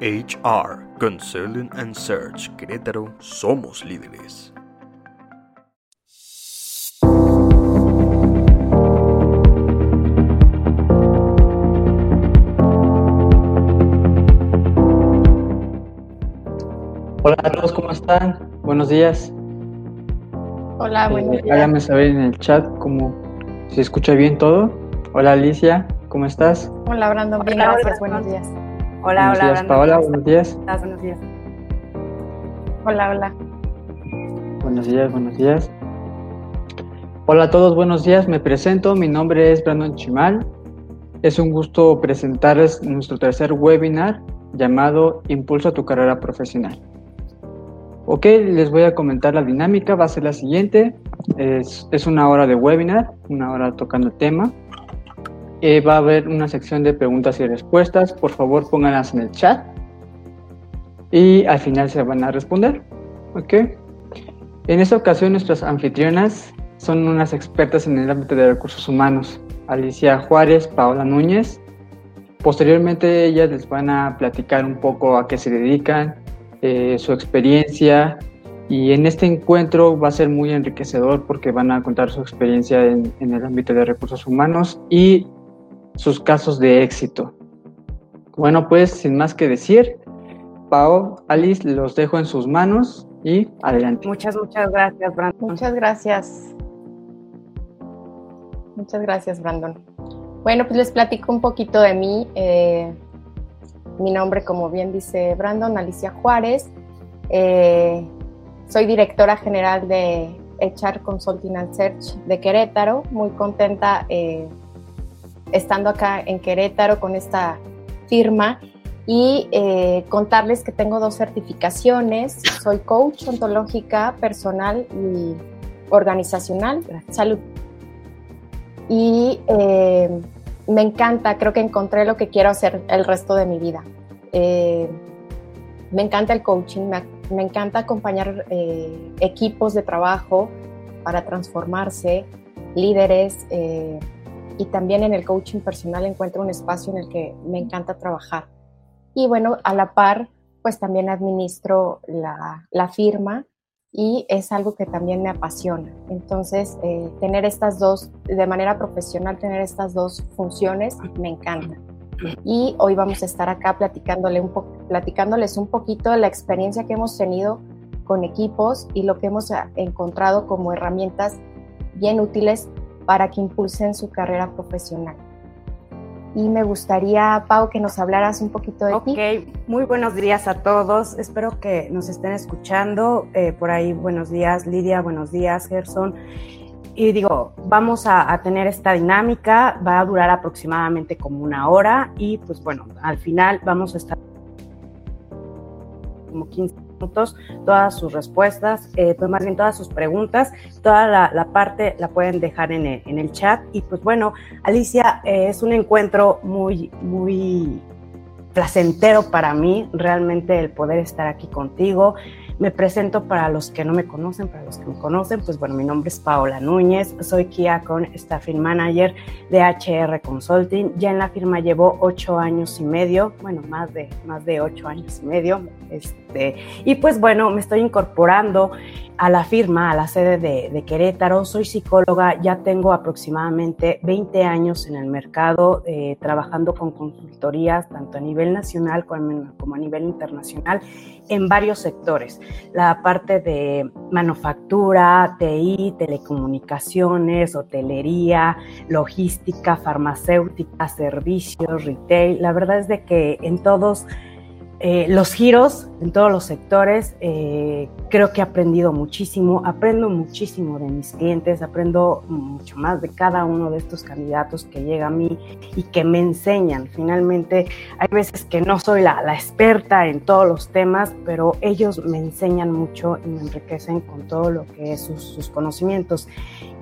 HR Consulting and Search Querétaro somos líderes. Hola a todos, ¿cómo están? Buenos días. Hola, Eh, buenos días. háganme saber en el chat cómo se escucha bien todo. Hola Alicia, ¿cómo estás? Hola, Brandon. Bien, Hola, gracias. Buenos días. Hola, buenos hola, días, Paola, ¿cómo buenos días. estás? Buenos días. Hola, hola. Buenos días, buenos días. Hola a todos, buenos días. Me presento, mi nombre es Brandon Chimal. Es un gusto presentarles nuestro tercer webinar llamado Impulso a tu carrera profesional. Ok, les voy a comentar la dinámica, va a ser la siguiente. Es, es una hora de webinar, una hora tocando el tema. Eh, va a haber una sección de preguntas y respuestas. Por favor, pónganlas en el chat. Y al final se van a responder. Ok. En esta ocasión nuestras anfitrionas son unas expertas en el ámbito de recursos humanos, Alicia Juárez, Paola Núñez. Posteriormente ellas les van a platicar un poco a qué se dedican, eh, su experiencia y en este encuentro va a ser muy enriquecedor porque van a contar su experiencia en, en el ámbito de recursos humanos y sus casos de éxito. Bueno, pues sin más que decir, Pao, Alice, los dejo en sus manos y adelante. Muchas, muchas gracias, Brandon. Muchas gracias. Muchas gracias, Brandon. Bueno, pues les platico un poquito de mí. Eh, mi nombre, como bien dice Brandon, Alicia Juárez. Eh, soy directora general de HR Consulting and Search de Querétaro. Muy contenta eh, estando acá en Querétaro con esta firma y eh, contarles que tengo dos certificaciones. Soy coach ontológica personal y organizacional. Salud. Y eh, me encanta, creo que encontré lo que quiero hacer el resto de mi vida. Eh, me encanta el coaching, me, me encanta acompañar equipos de trabajo para transformarse, líderes, y también en el coaching personal encuentro un espacio en el que me encanta trabajar. Y bueno, a la par, pues también administro la, la firma y es algo que también me apasiona. Entonces, eh, tener estas dos, de manera profesional, tener estas dos funciones me encanta. Y hoy vamos a estar acá platicándole un platicándoles un poquito de la experiencia que hemos tenido con equipos y lo que hemos encontrado como herramientas bien útiles para que impulsen su carrera profesional. Y me gustaría, Pau, que nos hablaras un poquito de ti. Ok, muy buenos días a todos. Espero que nos estén escuchando. Eh, por ahí, buenos días, Lidia, buenos días, Gerson. Y digo, vamos a, a, tener esta dinámica, va a durar aproximadamente como una hora y pues bueno, al final vamos a estar como 15 minutos, todas sus respuestas, eh, pues más bien todas sus preguntas, toda la, parte la pueden dejar en el, en el, chat. Y pues bueno, Alicia, eh, es un encuentro muy, muy placentero para mí, realmente el poder estar aquí contigo. Me presento para los que no me conocen, para los que me conocen, pues bueno, mi nombre es Paola Núñez, soy Kia con Staffing Manager de HR Consulting. Ya en la firma llevo ocho años y medio, bueno, más de, más de ocho años y medio. Este, y pues bueno, me estoy incorporando a la firma, a la sede de, de, Querétaro. Soy psicóloga, ya tengo aproximadamente 20 años en el mercado, eh, trabajando con consultorías tanto a nivel nacional como, a nivel internacional en varios sectores. La parte de manufactura, TI, telecomunicaciones, hotelería, logística, farmacéutica, servicios, retail. La verdad es de que en todos eh, los giros en todos los sectores. Eh, creo que he aprendido muchísimo, aprendo muchísimo de mis clientes, aprendo mucho más de cada uno de estos candidatos que llega a mí y que me enseñan. Finalmente, hay veces que no soy la, la experta en todos los temas, pero ellos me enseñan mucho y me enriquecen con todo lo que es sus, sus conocimientos.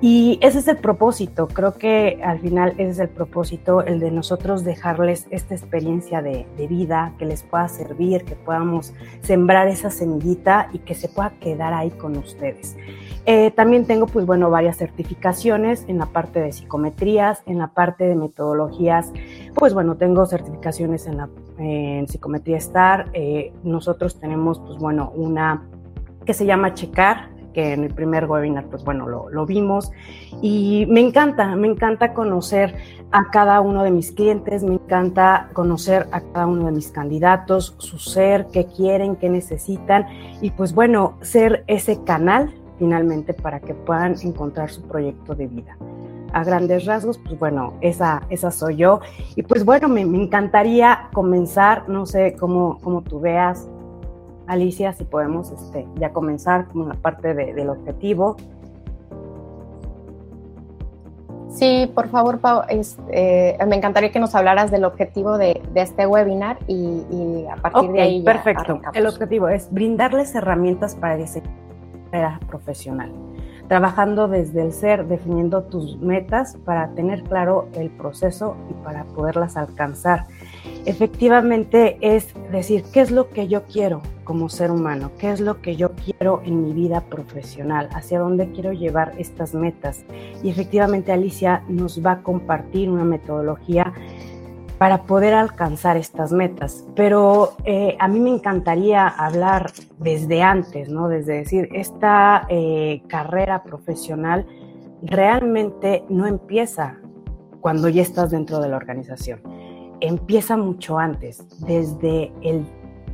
Y ese es el propósito, creo que al final ese es el propósito, el de nosotros dejarles esta experiencia de, de vida que les pueda que podamos sembrar esa semillita y que se pueda quedar ahí con ustedes. Eh, también tengo, pues bueno, varias certificaciones en la parte de psicometrías, en la parte de metodologías. Pues bueno, tengo certificaciones en, la, psicometría STAR. Eh, nosotros tenemos, pues bueno, una que se llama Checar, que en el primer webinar, pues bueno, lo, lo, vimos. Y me encanta, me encanta conocer a cada uno de mis clientes, me encanta conocer a cada uno de mis candidatos, su ser, qué quieren, qué necesitan. Y pues bueno, ser ese canal finalmente para que puedan encontrar su proyecto de vida. A grandes rasgos, pues bueno, esa, esa soy yo. Y pues bueno, me, me encantaría comenzar, no sé cómo, cómo tú veas, Alicia, si podemos este, ya comenzar con la parte de, del objetivo. Sí, por favor, Pau, este, me encantaría que nos hablaras del objetivo de, de este webinar y, y, a partir okay, de ahí. Perfecto. Arrancamos. El objetivo es brindarles herramientas para diseñar carrera profesional, trabajando desde el ser, definiendo tus metas para tener claro el proceso y para poderlas alcanzar efectivamente es decir, ¿qué es lo que yo quiero como ser humano? ¿Qué es lo que yo quiero en mi vida profesional? ¿Hacia dónde quiero llevar estas metas? Y efectivamente Alicia nos va a compartir una metodología para poder alcanzar estas metas. Pero eh, a mí me encantaría hablar desde antes, ¿no? Desde decir, esta eh, carrera profesional realmente no empieza cuando ya estás dentro de la organización empieza mucho antes, desde el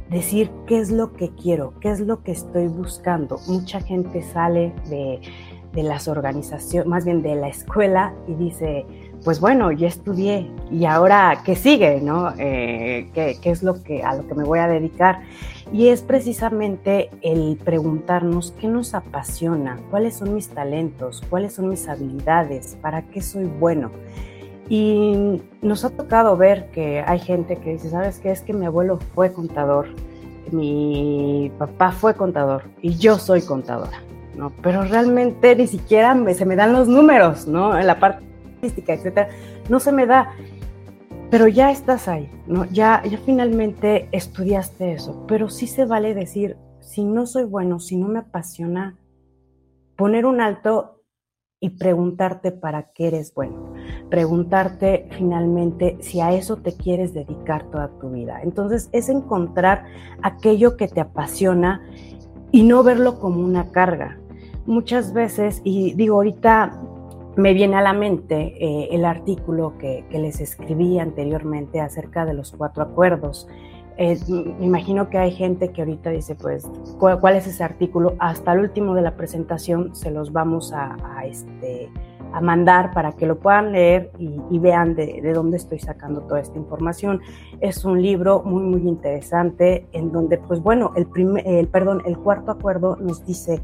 decir qué es lo que quiero, qué es lo que estoy buscando. Mucha gente sale de, las organizaciones, más bien de la escuela y dice, pues bueno, ya estudié y ahora qué sigue, ¿no? Eh, ¿qué, ¿qué, es lo que a lo que me voy a dedicar? Y es precisamente el preguntarnos qué nos apasiona, cuáles son mis talentos, cuáles son mis habilidades, para qué soy bueno. Y nos ha tocado ver que hay gente que dice, ¿sabes qué? Es que mi abuelo fue contador, mi papá fue contador y yo soy contadora, ¿no? Pero realmente ni siquiera me, se me dan los números, ¿no? En la parte artística, etcétera, no se me da. Pero ya estás ahí, ¿no? Ya, ya finalmente estudiaste eso, pero sí se vale decir, si no soy bueno, si no me apasiona, poner un alto y preguntarte para qué eres bueno, preguntarte finalmente si a eso te quieres dedicar toda tu vida. Entonces es encontrar aquello que te apasiona y no verlo como una carga. Muchas veces, y digo, ahorita me viene a la mente eh, el artículo que, que les escribí anteriormente acerca de los cuatro acuerdos me imagino que hay gente que ahorita dice, pues, ¿cuál, ¿cuál, es ese artículo? Hasta el último de la presentación se los vamos a, este, a mandar para que lo puedan leer y, y vean de, de, dónde estoy sacando toda esta información. Es un libro muy, muy interesante en donde, pues bueno, el, primer, perdón, el cuarto acuerdo nos dice,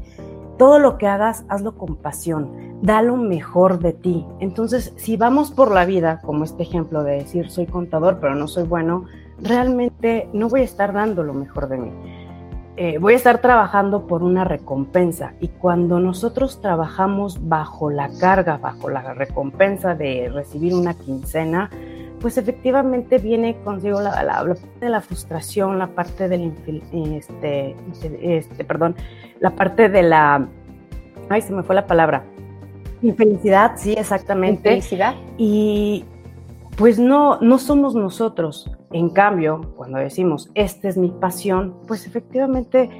todo lo que hagas, hazlo con pasión, da lo mejor de ti. Entonces, si vamos por la vida, como este ejemplo de decir, soy contador, pero no soy bueno, realmente no voy a estar dando lo mejor de mí. Eh, voy a estar trabajando por una recompensa y cuando nosotros trabajamos bajo la carga, bajo la recompensa de recibir una quincena, pues efectivamente viene consigo la, la, la parte de la frustración, la parte del este, este, perdón, la parte de la, ay, se me fue la palabra, infelicidad, sí, exactamente. Infelicidad. Y pues no, no somos nosotros. En cambio, cuando decimos, esta es mi pasión, pues efectivamente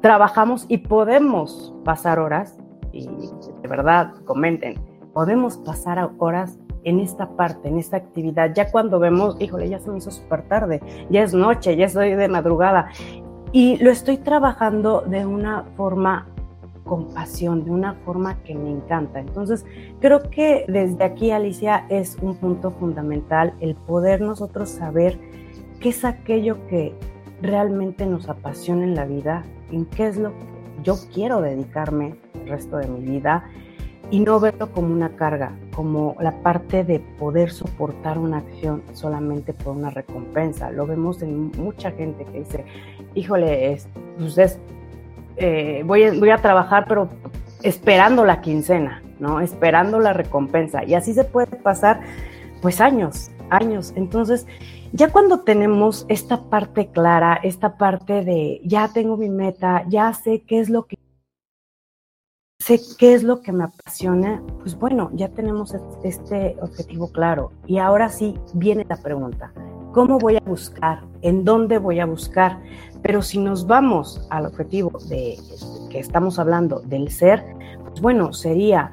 trabajamos y podemos pasar horas, y de verdad, comenten, podemos pasar horas en esta parte, en esta actividad, ya cuando vemos, híjole, ya se me hizo súper tarde, ya es noche, ya estoy de madrugada, y lo estoy trabajando de una forma con pasión, de una forma que me encanta. Entonces, creo que desde aquí, Alicia, es un punto fundamental el poder nosotros saber qué es aquello que realmente nos apasiona en la vida, en qué es lo que yo quiero dedicarme el resto de mi vida y no verlo como una carga, como la parte de poder soportar una acción solamente por una recompensa. Lo vemos en mucha gente que dice, híjole, es, pues es eh, voy, a, voy a trabajar, pero esperando la quincena, ¿no? Esperando la recompensa. Y así se puede pasar, pues, años, años. Entonces, Ya cuando tenemos esta parte clara, esta parte de ya tengo mi meta, ya sé qué es lo que sé qué es lo que me apasiona, pues bueno, ya tenemos este objetivo claro. Y ahora sí viene la pregunta, ¿cómo voy a buscar? ¿En dónde voy a buscar? Pero si nos vamos al objetivo de que estamos hablando del ser, pues bueno, sería,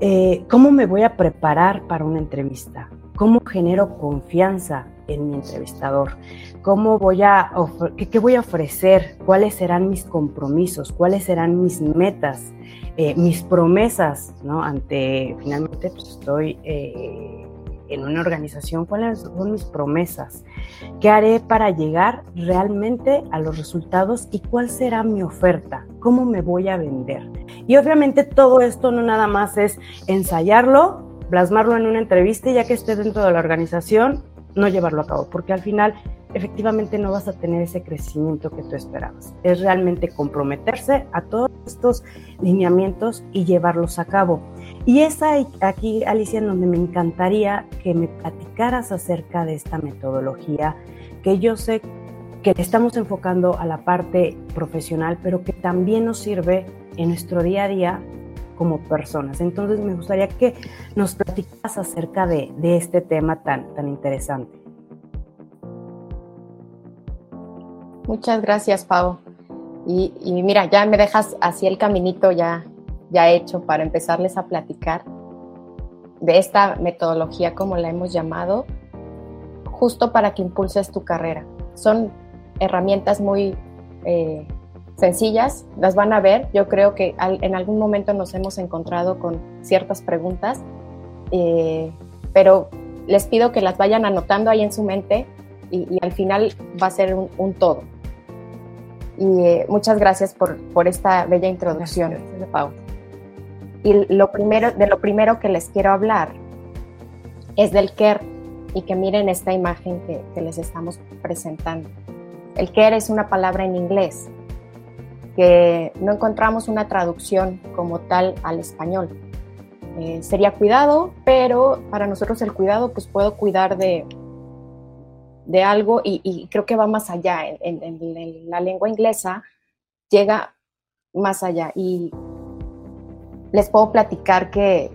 eh, ¿cómo me voy a preparar para una entrevista? ¿Cómo genero confianza en mi entrevistador? ¿Cómo voy a qué, voy a ofrecer? ¿Cuáles serán mis compromisos? ¿Cuáles serán mis metas? Eh, mis promesas, ¿no? Ante, finalmente, pues estoy eh, en una organización, ¿cuáles son mis promesas? ¿Qué haré para llegar realmente a los resultados y cuál será mi oferta? ¿Cómo me voy a vender? Y obviamente todo esto no nada más es ensayarlo, plasmarlo en una entrevista y ya que esté dentro de la organización, no llevarlo a cabo, porque al final efectivamente no vas a tener ese crecimiento que tú esperabas. Es realmente comprometerse a todos estos lineamientos y llevarlos a cabo. Y es aquí, Alicia, en donde me encantaría que me platicaras acerca de esta metodología, que yo sé que estamos enfocando a la parte profesional, pero que también nos sirve en nuestro día a día como personas. Entonces me gustaría que nos platicaras acerca de, este tema tan, tan interesante. Muchas gracias, Pau. Y, mira, ya me dejas así el caminito ya, ya hecho para empezarles a platicar de esta metodología, como la hemos llamado, justo para que impulses tu carrera. Son herramientas muy eh, sencillas, las van a ver. Yo creo que en algún momento nos hemos encontrado con ciertas preguntas, eh, pero les pido que las vayan anotando ahí en su mente y, al final va a ser un, todo. Y eh, muchas gracias por, por, esta bella introducción, de Pau. Y lo primero, de lo primero que les quiero hablar es del care y que miren esta imagen que, que les estamos presentando. El care es una palabra en inglés que no encontramos una traducción como tal al español. Eh, sería cuidado, pero para nosotros el cuidado, pues puedo cuidar de, de algo y, creo que va más allá. En, la lengua inglesa llega más allá y les puedo platicar que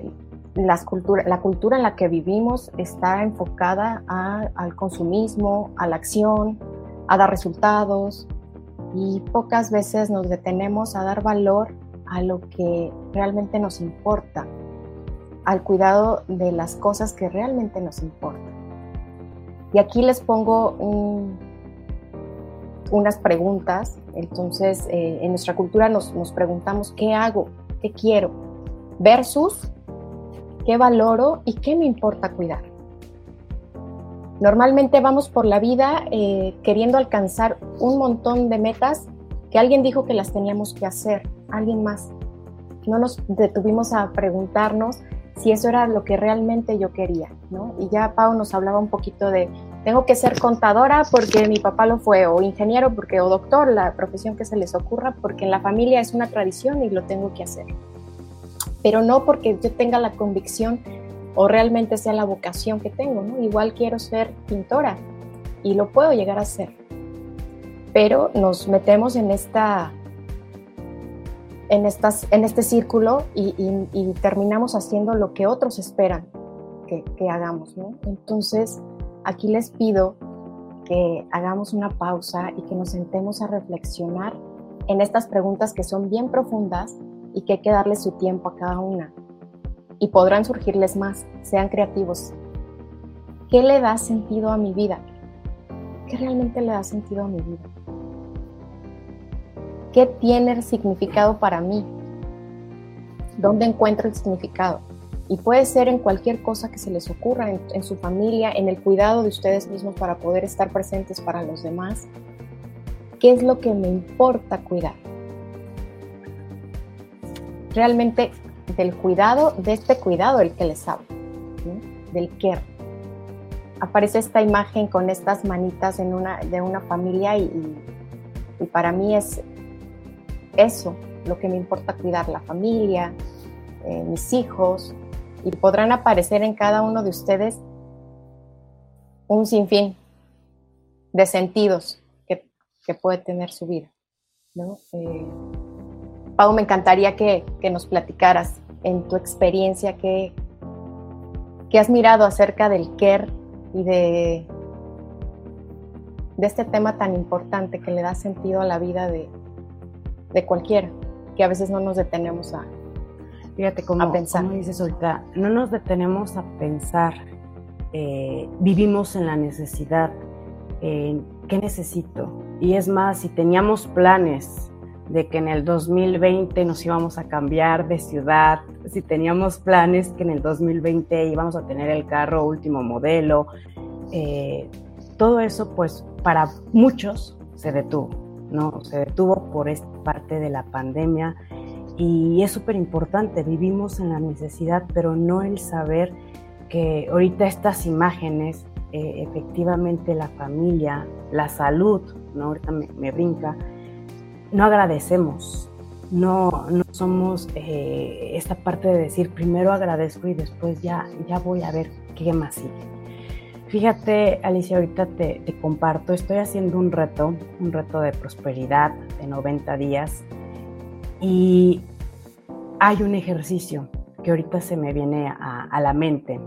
las la cultura en la que vivimos está enfocada al consumismo, a la acción, a dar resultados, y pocas veces nos detenemos a dar valor a lo que realmente nos importa, al cuidado de las cosas que realmente nos importan. Y aquí les pongo unas preguntas. Entonces, eh, en nuestra cultura nos preguntamos, ¿qué hago? ¿Qué quiero? Versus, ¿qué valoro y qué me importa cuidar? Normalmente vamos por la vida eh, queriendo alcanzar un montón de metas que alguien dijo que las teníamos que hacer, alguien más. No nos detuvimos a preguntarnos si eso era lo que realmente yo quería, ¿no? Y ya Pau nos hablaba un poquito de, tengo que ser contadora porque mi papá lo fue, o ingeniero porque, o doctor, la profesión que se les ocurra, porque en la familia es una tradición y lo tengo que hacer. Pero no porque yo tenga la convicción o realmente sea la vocación que tengo, ¿no? Igual quiero ser pintora y lo puedo llegar a ser. Pero nos metemos en esta en, estas, en este círculo y, terminamos haciendo lo que otros esperan que, que hagamos, ¿no? Entonces, aquí les pido que hagamos una pausa y que nos sentemos a reflexionar en estas preguntas que son bien profundas y que hay que darle su tiempo a cada una y podrán surgirles más. Sean creativos. ¿Qué le da sentido a mi vida? ¿Qué realmente le da sentido a mi vida? ¿Qué tiene significado para mí? ¿Dónde encuentro el significado? Y puede ser en cualquier cosa que se les ocurra, en, su familia, en el cuidado de ustedes mismos para poder estar presentes para los demás. ¿Qué es lo que me importa cuidar? Realmente del cuidado, de este cuidado el que les hablo, del care. Aparece esta imagen con estas manitas en una, de una familia y, para mí es eso lo que me importa cuidar, la familia, eh, mis hijos, y podrán aparecer en cada uno de ustedes un sinfín de sentidos que, que, puede tener su vida. ¿no? Eh, Pau, me encantaría que, que, nos platicaras en tu experiencia qué has mirado acerca del care y de, de este tema tan importante que le da sentido a la vida de, de cualquiera, que a veces no nos detenemos a, Fíjate cómo, pensar. dices ahorita, no nos detenemos a pensar, eh, vivimos en la necesidad, qué necesito. Y es más, si teníamos planes de que en el 2020 nos íbamos a cambiar de ciudad, si teníamos planes que en el 2020 íbamos a tener el carro último modelo, eh, todo eso pues para muchos se detuvo, ¿no? Se detuvo por esta parte de la pandemia y es súper importante, vivimos en la necesidad, pero no el saber que ahorita estas imágenes, eh, efectivamente la familia, la salud, ¿no? ahorita me, brinca, no agradecemos, no, no somos eh, esta parte de decir primero agradezco y después ya, ya voy a ver qué más sigue. Fíjate, Alicia, ahorita te, te comparto, estoy haciendo un reto, un reto de prosperidad de 90 días y hay un ejercicio que ahorita se me viene a, la mente.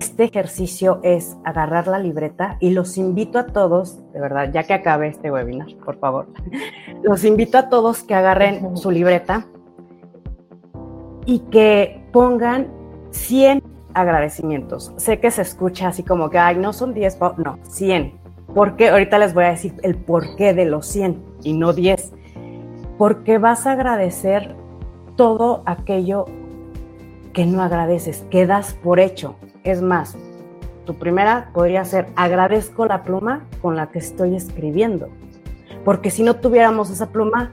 Este ejercicio es agarrar la libreta y los invito a todos, de verdad, ya que acabe este webinar, por favor, los invito a todos que agarren su libreta y que pongan 100 agradecimientos. Sé que se escucha así como que, ay, no son 10, no, 100. Porque ahorita les voy a decir el porqué de los 100 y no 10 porque vas a agradecer todo aquello que no agradeces, que das por hecho. Es más, tu primera podría ser agradezco la pluma con la que estoy escribiendo, porque si no tuviéramos esa pluma,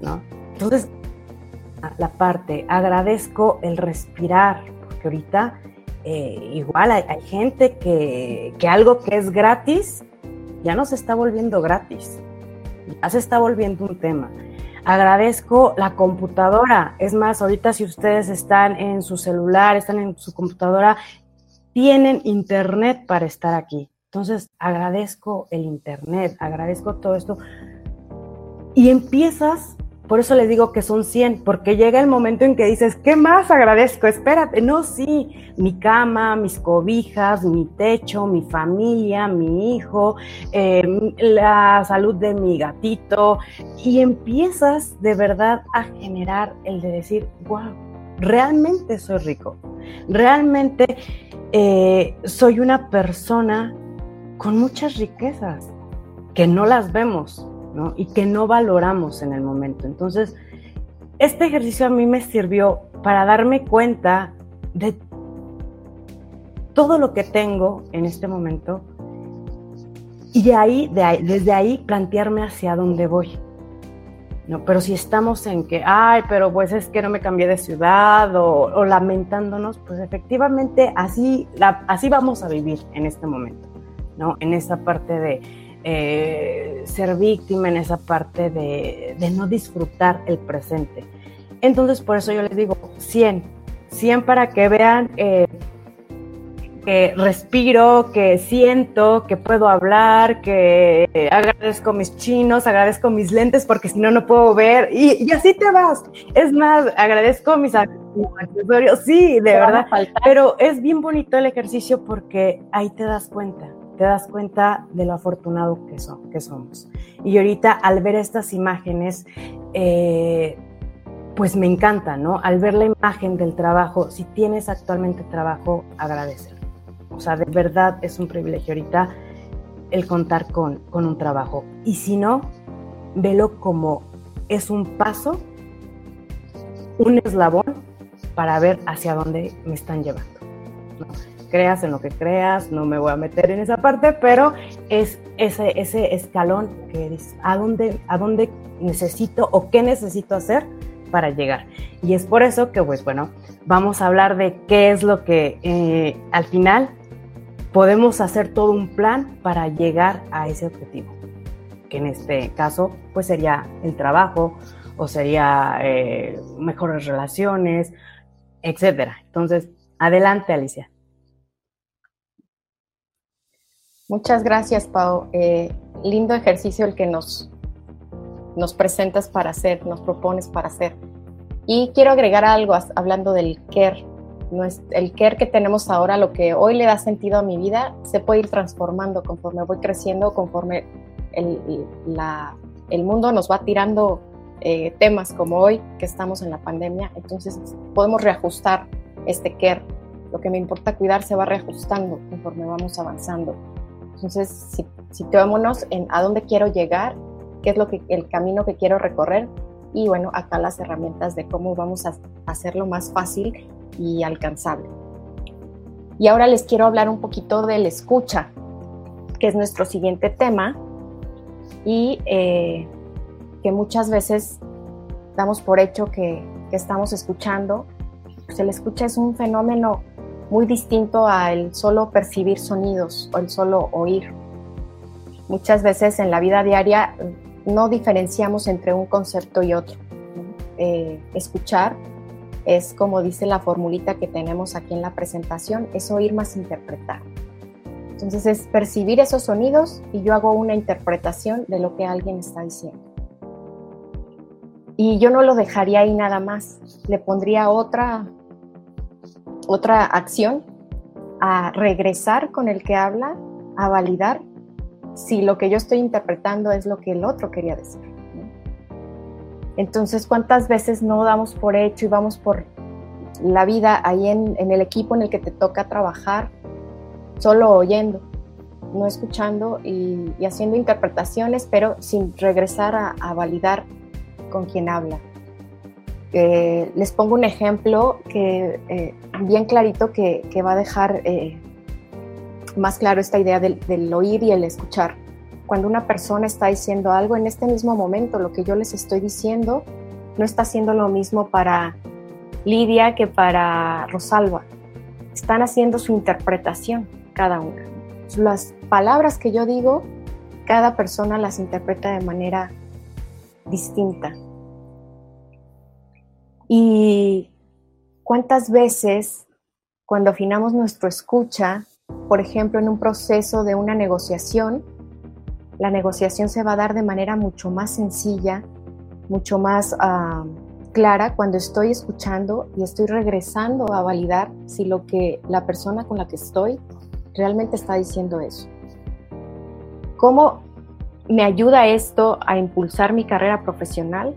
¿no? Entonces, la parte, agradezco el respirar, porque ahorita eh, igual hay, hay gente que, que algo que es gratis ya no se está volviendo gratis ya se está volviendo un tema. Agradezco la computadora. Es más, ahorita si ustedes están en su celular, están en su computadora, tienen internet para estar aquí. Entonces, agradezco el internet, agradezco todo esto. Y empiezas por eso les digo que son 100, porque llega el momento en que dices, ¿qué más agradezco? Espérate, no, sí, mi cama, mis cobijas, mi techo, mi familia, mi hijo, em, la salud de mi gatito, y empiezas de verdad a generar el de decir, wow, realmente soy rico, realmente eh, soy una persona con muchas riquezas que no las vemos y que no valoramos en el momento. Entonces, este ejercicio a mí me sirvió para darme cuenta de todo lo que tengo en este momento y de ahí, de desde ahí plantearme hacia dónde voy. No, pero si estamos en que, ay, pero pues es que no me cambié de ciudad o, lamentándonos, pues efectivamente así, así vamos a vivir en este momento, ¿no? En esa parte de, eh, ser víctima en esa parte de, no disfrutar el presente. Entonces, por eso yo les digo 100, 100 para que vean eh, que respiro, que siento, que puedo hablar, que agradezco mis chinos, agradezco mis lentes porque si no, no puedo ver. Y, así te vas. Es más, agradezco mis accesorios, sí, de verdad. Pero es bien bonito el ejercicio porque ahí te das cuenta te das cuenta de lo afortunado que, son, que somos. Y ahorita al ver estas imágenes, eh, pues me encanta, ¿no? Al ver la imagen del trabajo, si tienes actualmente trabajo, agradecer. O sea, de verdad es un privilegio ahorita el contar con, con un trabajo. Y si no, velo como es un paso, un eslabón para ver hacia dónde me están llevando. ¿no? Creas en lo que creas, no me voy a meter en esa parte, pero es ese, ese escalón que dices, ¿a dónde, ¿a dónde necesito o qué necesito hacer para llegar? Y es por eso que, pues bueno, vamos a hablar de qué es lo que eh, al final podemos hacer todo un plan para llegar a ese objetivo, que en este caso, pues sería el trabajo o sería eh, mejores relaciones, etcétera. Entonces, adelante, Alicia. Muchas gracias, Pau. Eh, lindo ejercicio el que nos, nos presentas para hacer, nos propones para hacer. Y quiero agregar algo hablando del care. El care que tenemos ahora, lo que hoy le da sentido a mi vida, se puede ir transformando conforme voy creciendo, conforme el, mundo nos va tirando eh, temas como hoy, que estamos en la pandemia. Entonces podemos reajustar este care. Lo que me importa cuidar se va reajustando conforme vamos avanzando. Entonces, si, situémonos en a dónde quiero llegar, qué es lo que, el camino que quiero recorrer y bueno, acá las herramientas de cómo vamos a hacerlo más fácil y alcanzable. Y ahora les quiero hablar un poquito del escucha, que es nuestro siguiente tema y eh, que muchas veces damos por hecho que, que estamos escuchando. Pues el escucha es un fenómeno muy distinto al solo percibir sonidos o el solo oír. Muchas veces en la vida diaria no diferenciamos entre un concepto y otro. Eh, escuchar es como dice la formulita que tenemos aquí en la presentación, es oír más interpretar. Entonces es percibir esos sonidos y yo hago una interpretación de lo que alguien está diciendo. Y yo no lo dejaría ahí nada más, le pondría otra otra acción a regresar con el que habla, a validar si lo que yo estoy interpretando es lo que el otro quería decir. Entonces, ¿cuántas veces no damos por hecho y vamos por la vida ahí en, el equipo en el que te toca trabajar, solo oyendo, no escuchando y, haciendo interpretaciones, pero sin regresar a validar con quien habla? Les pongo un ejemplo que eh, bien clarito que, va a dejar eh, más claro esta idea del, del, oír y el escuchar. Cuando una persona está diciendo algo en este mismo momento, lo que yo les estoy diciendo no está haciendo lo mismo para Lidia que para Rosalba. Están haciendo su interpretación cada una. Las palabras que yo digo, cada persona las interpreta de manera distinta. Y cuántas veces cuando afinamos nuestro escucha, por ejemplo, en un proceso de una negociación, la negociación se va a dar de manera mucho más sencilla, mucho más ah, clara cuando estoy escuchando y estoy regresando a validar si lo que la persona con la que estoy realmente está diciendo eso. ¿Cómo me ayuda esto a impulsar mi carrera profesional?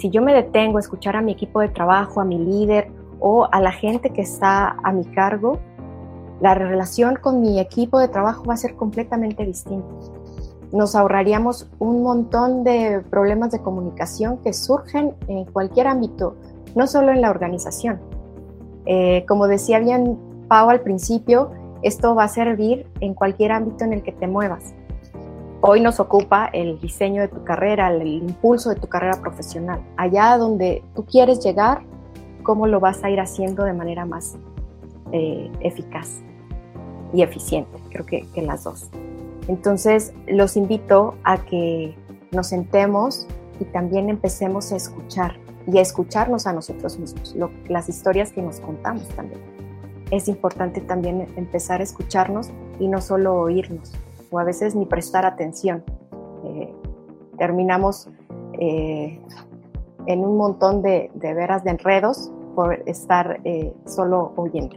Si yo me detengo a escuchar a mi equipo de trabajo, a mi líder o a la gente que está a mi cargo, la relación con mi equipo de trabajo va a ser completamente distinta. Nos ahorraríamos un montón de problemas de comunicación que surgen en cualquier ámbito, no solo en la organización. Eh, como decía bien Pau al principio, esto va a servir en cualquier ámbito en el que te muevas. Hoy nos ocupa el diseño de tu carrera, el impulso de tu carrera profesional. Allá donde tú quieres llegar, cómo lo vas a ir haciendo de manera más eh, eficaz y eficiente. Creo que, las dos. Entonces, los invito a que nos sentemos y también empecemos a escuchar y a escucharnos a nosotros mismos, las historias que nos contamos también. Es importante también empezar a escucharnos y no solo oírnos o a veces ni prestar atención. Eh, terminamos eh, en un montón de, veras de enredos por estar eh, solo oyendo.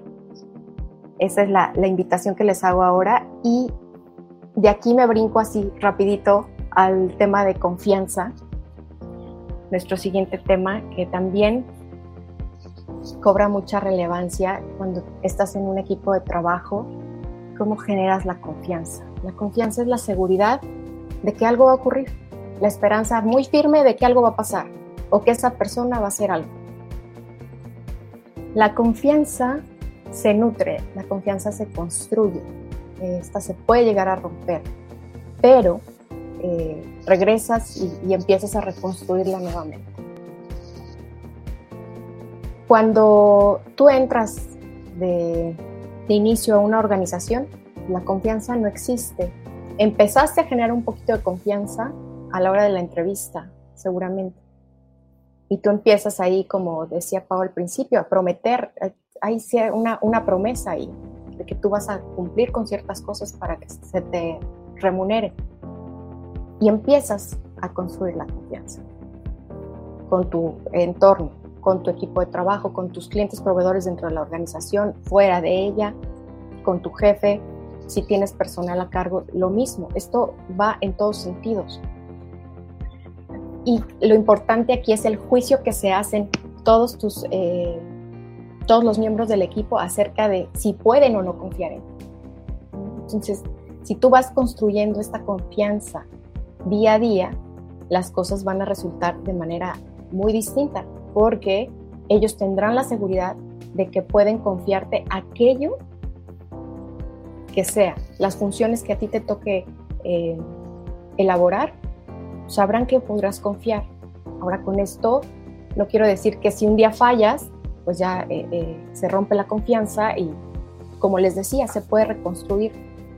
Esa es la, la, invitación que les hago ahora y de aquí me brinco así rapidito al tema de confianza, nuestro siguiente tema que también cobra mucha relevancia cuando estás en un equipo de trabajo, cómo generas la confianza. La confianza es la seguridad de que algo va a ocurrir, la esperanza muy firme de que algo va a pasar o que esa persona va a hacer algo. La confianza se nutre, la confianza se construye, esta se puede llegar a romper, pero eh, regresas y, empiezas a reconstruirla nuevamente. Cuando tú entras de inicio a una organización, la confianza no existe. Empezaste a generar un poquito de confianza a la hora de la entrevista, seguramente. Y tú empiezas ahí, como decía Pau al principio, a prometer, hay una, una promesa ahí. de que tú vas a cumplir con ciertas cosas para que se te remunere. Y empiezas a construir la confianza con tu entorno, con tu equipo de trabajo, con tus clientes proveedores dentro de la organización, fuera de ella, con tu jefe, si tienes personal a cargo, lo mismo. Esto va en todos sentidos. Y lo importante aquí es el juicio que se hacen todos tus eh, todos los miembros del equipo acerca de si pueden o no confiar en ti. Entonces, si tú vas construyendo esta confianza día a día, las cosas van a resultar de manera muy distinta, porque ellos tendrán la seguridad de que pueden confiarte aquello que sea, las funciones que a ti te toque eh, elaborar, sabrán que podrás confiar. Ahora con esto no quiero decir que si un día fallas, pues ya eh, eh, se rompe la confianza y como les decía, se puede reconstruir.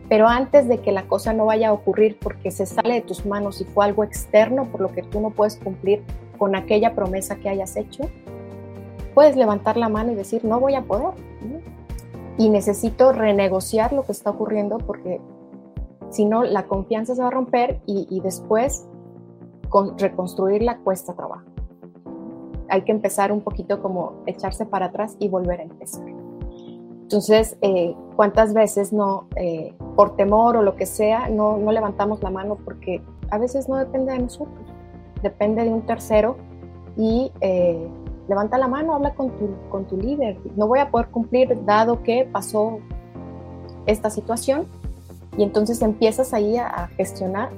Pero antes de que la cosa no vaya a ocurrir porque se sale de tus manos y fue algo externo por lo que tú no puedes cumplir con aquella promesa que hayas hecho, puedes levantar la mano y decir, no voy a poder. Y necesito renegociar lo que está ocurriendo porque si no, la confianza se va a romper y, después con, reconstruirla cuesta trabajo hay que empezar un poquito como echarse para atrás y volver a empezar. Entonces, eh, ¿cuántas veces no, eh, por temor o lo que sea, no, no levantamos la mano porque a veces no depende de nosotros, depende de un tercero y eh, levanta la mano, habla con tu, con tu líder. No voy a poder cumplir dado que pasó esta situación. Y entonces empiezas ahí a, a gestionar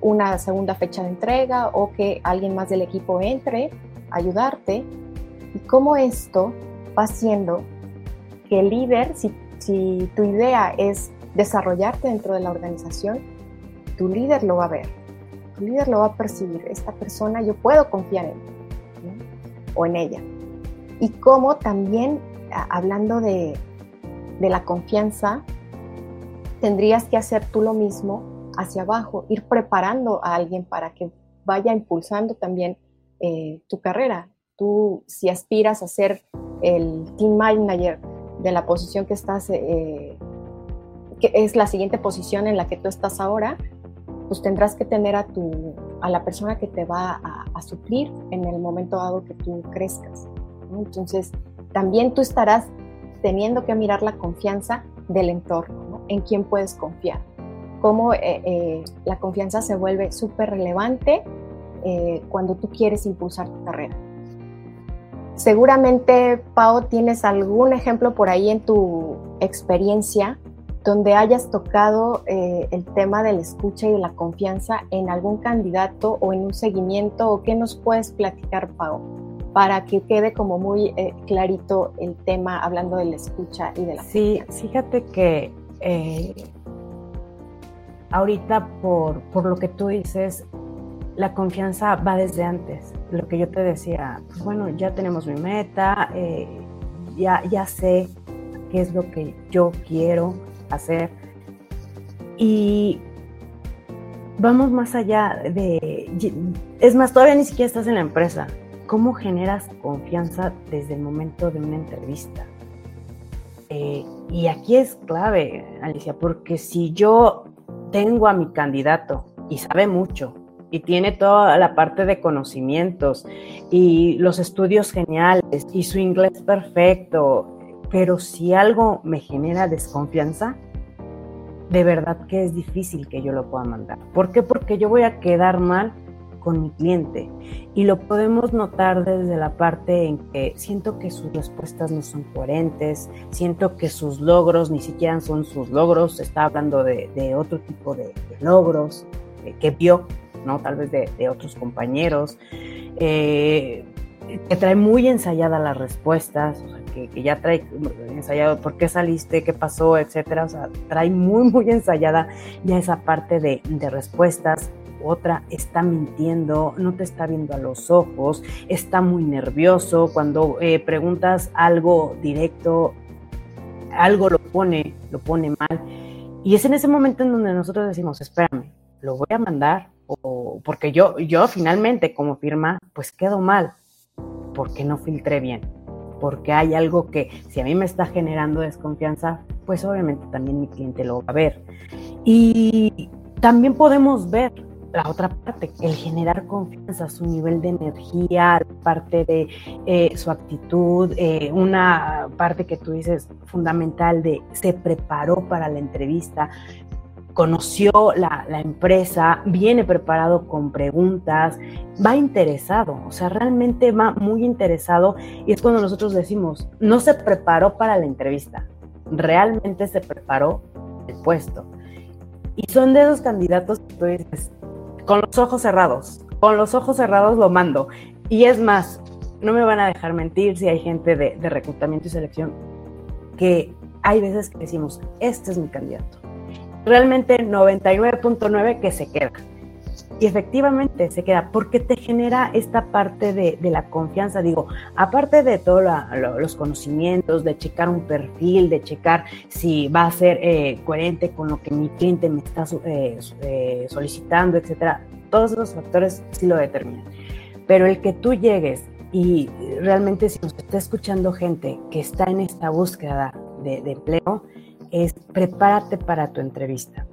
una segunda fecha de entrega o que alguien más del equipo entre ayudarte. Y cómo esto va haciendo que el líder, si, si tu idea es desarrollarte dentro de la organización, tu líder lo va a ver, tu líder lo va a percibir, esta persona yo puedo confiar en o en ella. Y cómo también, hablando de, de la confianza, tendrías que hacer tú lo mismo hacia abajo, ir preparando a alguien para que vaya impulsando también eh, tu carrera. Tú, si aspiras a ser el team manager de la posición que estás, eh, que es la siguiente posición en la que tú estás ahora, pues tendrás que tener a, tu, a la persona que te va a, suplir en el momento dado que tú crezcas. Entonces, también tú estarás teniendo que mirar la confianza del entorno, en quién puedes confiar, cómo eh, la confianza se vuelve súper relevante eh, cuando tú quieres impulsar tu carrera. Seguramente, Pau, tienes algún ejemplo por ahí en tu experiencia donde hayas tocado eh, el tema de la escucha y la confianza en algún candidato o en un seguimiento, o qué nos puedes platicar, Pau, para que quede como muy eh, clarito el tema hablando de la escucha y de la sí, fíjate que ahorita por, por lo que tú dices, la confianza va desde antes. Lo que yo te decía, pues bueno, ya tenemos mi meta, eh, ya, ya sé qué es lo que yo quiero hacer. Y vamos más allá de... Es más, todavía ni siquiera estás en la empresa. ¿Cómo generas confianza desde el momento de una entrevista? Eh, y aquí es clave, Alicia, porque si yo tengo a mi candidato y sabe mucho, y tiene toda la parte de conocimientos y los estudios geniales y su inglés perfecto, pero si algo me genera desconfianza, de verdad que es difícil que yo lo pueda mandar. ¿Por qué? Porque yo voy a quedar mal con mi cliente y lo podemos notar desde la parte en que siento que sus respuestas no son coherentes, siento que sus logros ni siquiera son sus logros, está hablando de, otro tipo de, logros que vio ¿no? Tal vez de, otros compañeros, eh, que trae muy ensayada las respuestas, que, ya trae ensayado por qué saliste, qué pasó, etcétera, o sea, trae muy, muy ensayada ya esa parte de, respuestas. Otra está mintiendo, no te está viendo a los ojos, está muy nervioso. Cuando eh, preguntas algo directo, algo lo pone, lo pone mal. Y es en ese momento en donde nosotros decimos, espérame, lo voy a mandar, o porque yo, yo finalmente como firma, pues quedo mal, porque no filtré bien. porque hay algo que si a mí me está generando desconfianza, pues obviamente también mi cliente lo va a ver. Y también podemos ver la otra parte, el generar confianza, su nivel de energía, parte de eh, su actitud, eh, una parte que tú dices fundamental de se preparó para la entrevista, conoció la, la, empresa, viene preparado con preguntas, va interesado, o sea, realmente va muy interesado y es cuando nosotros decimos, no se preparó para la entrevista, realmente se preparó el puesto. Y son de esos candidatos que tú dices, con los ojos cerrados, con los ojos cerrados lo mando. Y es más, no me van a dejar mentir si hay gente de, de reclutamiento y selección que hay veces que decimos, este es mi candidato realmente 99.9 que se queda. Y efectivamente se queda, porque te genera esta parte de, la confianza. Digo, aparte de todos los conocimientos, de checar un perfil, de checar si va a ser eh, coherente con lo que mi cliente me está eh, eh, solicitando, etcétera, todos esos factores sí lo determinan. Pero el que tú llegues y realmente si nos está escuchando gente que está en esta búsqueda de, de empleo, es prepárate para tu entrevista.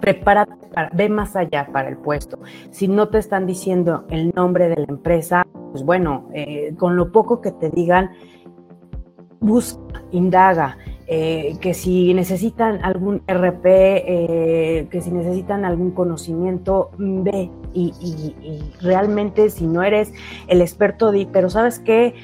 Prepárate, para, ve más allá para el puesto. Si no te están diciendo el nombre de la empresa, pues bueno, eh, con lo poco que te digan, busca, indaga, eh, que si necesitan algún RP, eh, que si necesitan algún conocimiento, ve y, realmente si no eres el experto, di, pero sabes qué,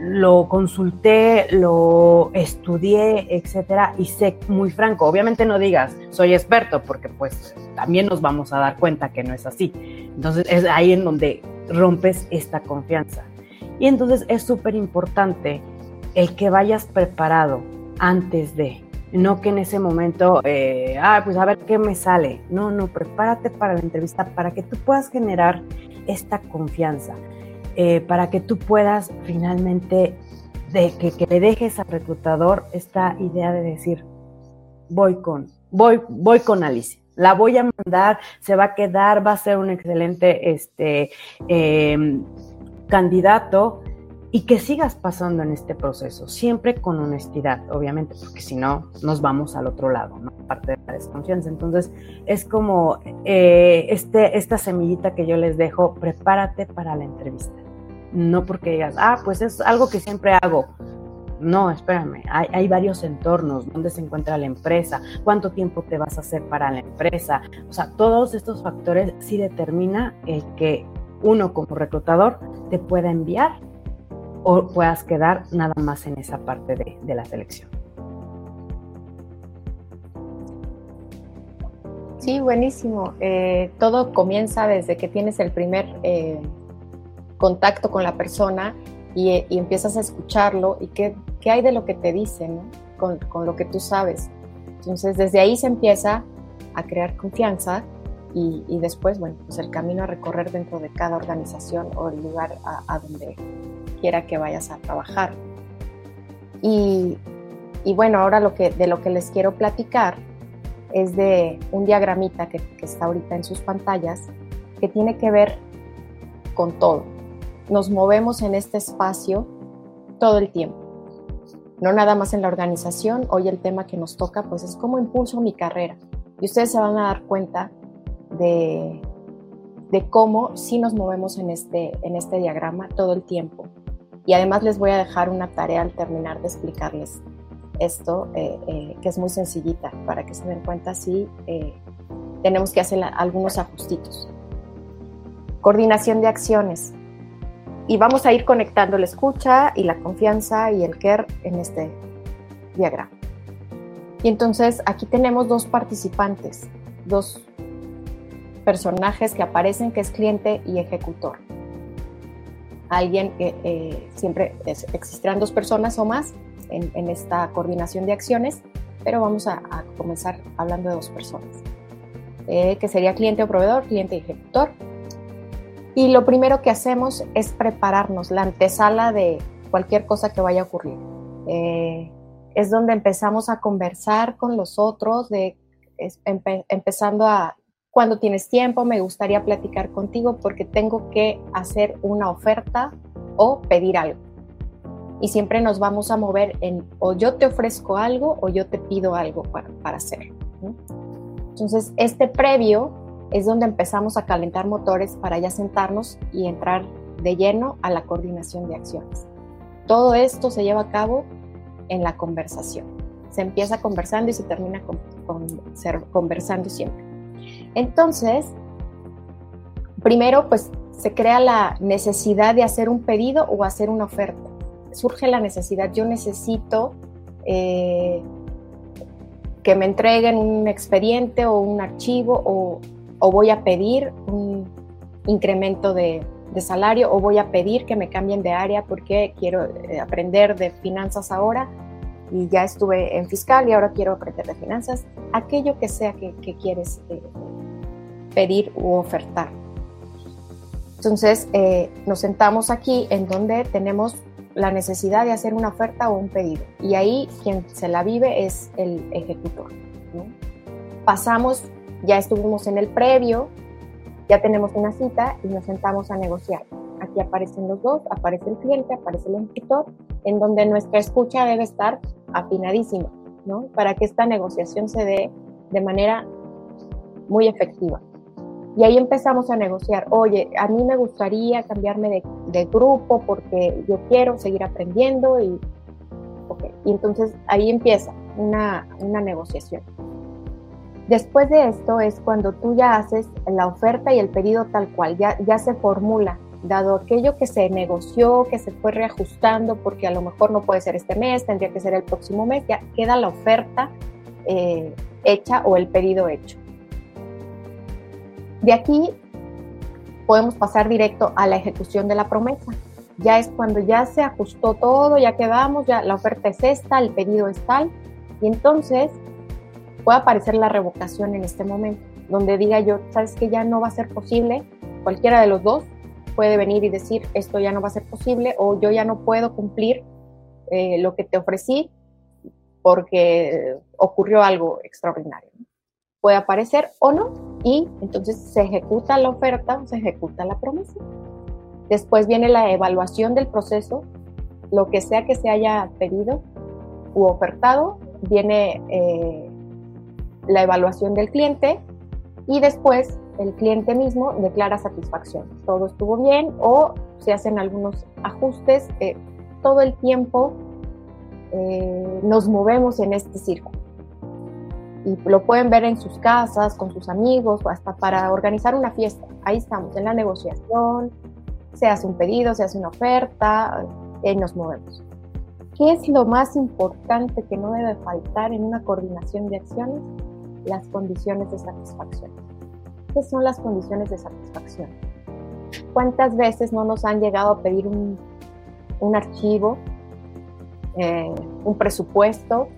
lo consulté, lo estudié, etcétera, y sé muy franco. Obviamente no digas soy experto, porque pues también nos vamos a dar cuenta que no es así. Entonces es ahí en donde rompes esta confianza. Y entonces es súper importante el que vayas preparado antes de, no que en ese momento, ah, pues a ver qué me sale. No, no, prepárate para la entrevista para que tú puedas generar esta confianza. Eh, para que tú puedas finalmente, de, que, que, le dejes al reclutador esta idea de decir, voy con, voy, voy con Alicia. La voy a mandar, se va a quedar, va a ser un excelente este, em, candidato y que sigas pasando en este proceso, siempre con honestidad, obviamente, porque si no, nos vamos al otro lado, ¿no? Parte de la desconfianza. Entonces, es como eh, este, esta semillita que yo les dejo, prepárate para la entrevista no porque digas, ah, pues es algo que siempre hago. No, espérame, hay, hay, varios entornos, dónde se encuentra la empresa, cuánto tiempo te vas a hacer para la empresa. O sea, todos estos factores sí determina el que uno como reclutador te pueda enviar o puedas quedar nada más en esa parte de, de la selección. Sí, buenísimo. Eh, todo comienza desde que tienes el primer eh, contacto con la persona y, empiezas a escucharlo y qué, qué, hay de lo que te dice, con, con, lo que tú sabes. Entonces, desde ahí se empieza a crear confianza y, y, después, bueno, pues el camino a recorrer dentro de cada organización o el lugar a, donde quiera que vayas a trabajar. Y, y, bueno, ahora lo que, de lo que les quiero platicar es de un diagramita que, que está ahorita en sus pantallas que tiene que ver con todo nos movemos en este espacio todo el tiempo. No nada más en la organización, hoy el tema que nos toca pues es cómo impulso mi carrera. Y ustedes se van a dar cuenta de, cómo sí nos movemos en este, en este diagrama todo el tiempo. Y además les voy a dejar una tarea al terminar de explicarles esto, eh, eh, que es muy sencillita, para que se den cuenta si eh, tenemos que hacer algunos ajustitos. Coordinación de acciones y vamos a ir conectando la escucha y la confianza y el care en este diagrama. Y entonces aquí tenemos dos participantes, dos personajes que aparecen que es cliente y ejecutor. Alguien que eh, siempre existirán dos personas o más en, esta coordinación de acciones, pero vamos a, comenzar hablando de dos personas, eh, que sería cliente o proveedor, cliente y ejecutor y lo primero que hacemos es prepararnos, la antesala de cualquier cosa que vaya a ocurrir. Eh, es donde empezamos a conversar con los otros, de, empezando a, cuando tienes tiempo, me gustaría platicar contigo porque tengo que hacer una oferta o pedir algo. y siempre nos vamos a mover en o yo te ofrezco algo o yo te pido algo para, para hacer. Entonces, este previo es donde empezamos a calentar motores para ya sentarnos y entrar de lleno a la coordinación de acciones. Todo esto se lleva a cabo en la conversación. Se empieza conversando y se termina con, conversando siempre. Entonces, primero, pues se crea la necesidad de hacer un pedido o hacer una oferta. Surge la necesidad, yo necesito eh, que me entreguen un expediente o un archivo o, voy a pedir un incremento de, salario o voy a pedir que me cambien de área porque quiero eh, aprender de finanzas ahora y ya estuve en fiscal y ahora quiero aprender de finanzas. Aquello que sea que, quieres eh, pedir u ofertar. Entonces, eh, nos sentamos aquí en donde tenemos la necesidad de hacer una oferta o un pedido. Y ahí quien se la vive es el ejecutor. Pasamos, ya estuvimos en el previo, ya tenemos una cita y nos sentamos a negociar. Aquí aparecen los dos, aparece el cliente, aparece el ejecutor, en donde nuestra escucha debe estar afinadísima, ¿no? Para que esta negociación se dé de manera muy efectiva. Y ahí empezamos a negociar, oye, a mí me gustaría cambiarme de, grupo porque yo quiero seguir aprendiendo y, y entonces ahí empieza una, una negociación. Después de esto es cuando tú ya haces la oferta y el pedido tal cual, ya, ya se formula, dado aquello que se negoció, que se fue reajustando, porque a lo mejor no puede ser este mes, tendría que ser el próximo mes, ya queda la oferta eh, hecha o el pedido hecho. De aquí podemos pasar directo a la ejecución de la promesa. Ya es cuando ya se ajustó todo, ya quedamos, ya la oferta es esta, el pedido es tal, y entonces puede aparecer la revocación en este momento, donde diga yo, sabes que ya no va a ser posible, cualquiera de los dos puede venir y decir, esto ya no va a ser posible, o yo ya no puedo cumplir eh, lo que te ofrecí porque ocurrió algo extraordinario puede aparecer o no y entonces se ejecuta la oferta o se ejecuta la promesa. Después viene la evaluación del proceso, lo que sea que se haya pedido u ofertado, viene eh, la evaluación del cliente y después el cliente mismo declara satisfacción. Todo estuvo bien o se hacen algunos ajustes. Eh, todo el tiempo eh, nos movemos en este círculo y lo pueden ver en sus casas, con sus amigos, o hasta para organizar una fiesta. Ahí estamos, en la negociación, se hace un pedido, se hace una oferta, eh, nos movemos. ¿Qué es lo más importante que no debe faltar en una coordinación de acciones? Las condiciones de satisfacción. ¿Qué son las condiciones de satisfacción? ¿Cuántas veces no nos han llegado a pedir un, un archivo, eh, un presupuesto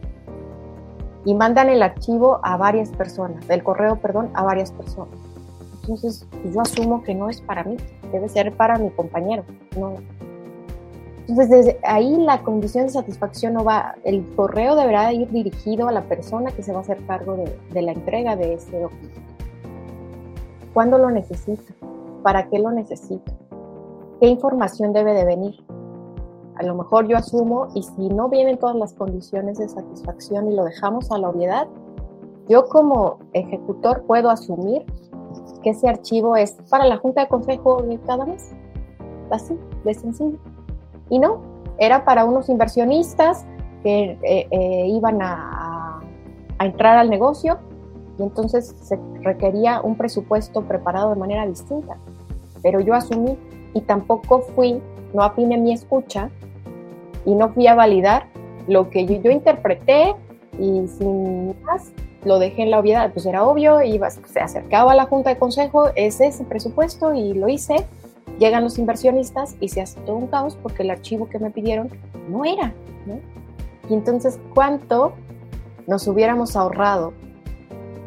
y mandan el archivo a varias personas, el correo, perdón, a varias personas. Entonces, yo asumo que no es para mí, debe ser para mi compañero. No. Entonces, desde ahí la condición de satisfacción no va, el correo deberá ir dirigido a la persona que se va a hacer cargo de, de la entrega de ese documento. ¿Cuándo lo necesita? ¿Para qué lo necesita? ¿Qué información debe de venir? a lo mejor yo asumo y si no vienen todas las condiciones de satisfacción y lo dejamos a la obviedad, yo como ejecutor puedo asumir que ese archivo es para la junta de consejo de cada mes. Así, de sencillo. Y no, era para unos inversionistas que eh, eh, iban a, entrar al negocio y entonces se requería un presupuesto preparado de manera distinta. Pero yo asumí y tampoco fui, no afiné mi escucha y no fui a validar lo que yo, interpreté y sin más lo dejé en la obviedad, pues era obvio, iba, se acercaba a la junta de consejo, es ese presupuesto y lo hice, llegan los inversionistas y se hace todo un caos porque el archivo que me pidieron no era, Y entonces, ¿cuánto nos hubiéramos ahorrado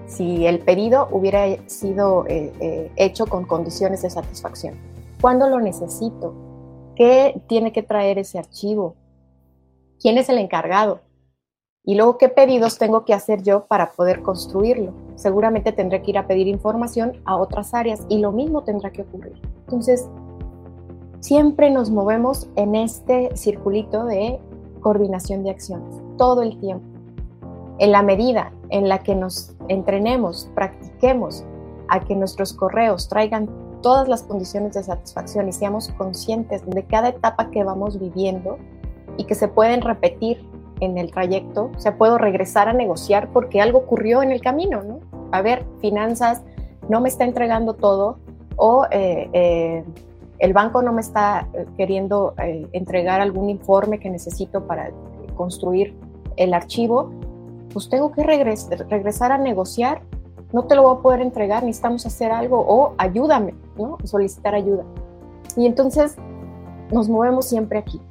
si el pedido hubiera sido eh, eh, hecho con condiciones de satisfacción? ¿Cuándo lo necesito? ¿Qué tiene que traer ese archivo? quién es el encargado y luego qué pedidos tengo que hacer yo para poder construirlo. Seguramente tendré que ir a pedir información a otras áreas y lo mismo tendrá que ocurrir. Entonces, siempre nos movemos en este circulito de coordinación de acciones, todo el tiempo. En la medida en la que nos entrenemos, practiquemos a que nuestros correos traigan todas las condiciones de satisfacción y seamos conscientes de cada etapa que vamos viviendo y que se pueden repetir en el trayecto, o sea, puedo regresar a negociar porque algo ocurrió en el camino, ¿no? A ver, finanzas no me está entregando todo o eh, eh, el banco no me está eh, queriendo entregar algún informe que necesito para construir el archivo, pues tengo que regresar a negociar no te lo voy a poder entregar, necesitamos hacer algo o ayúdame, ¿no? Solicitar ayuda. Y entonces nos movemos siempre aquí.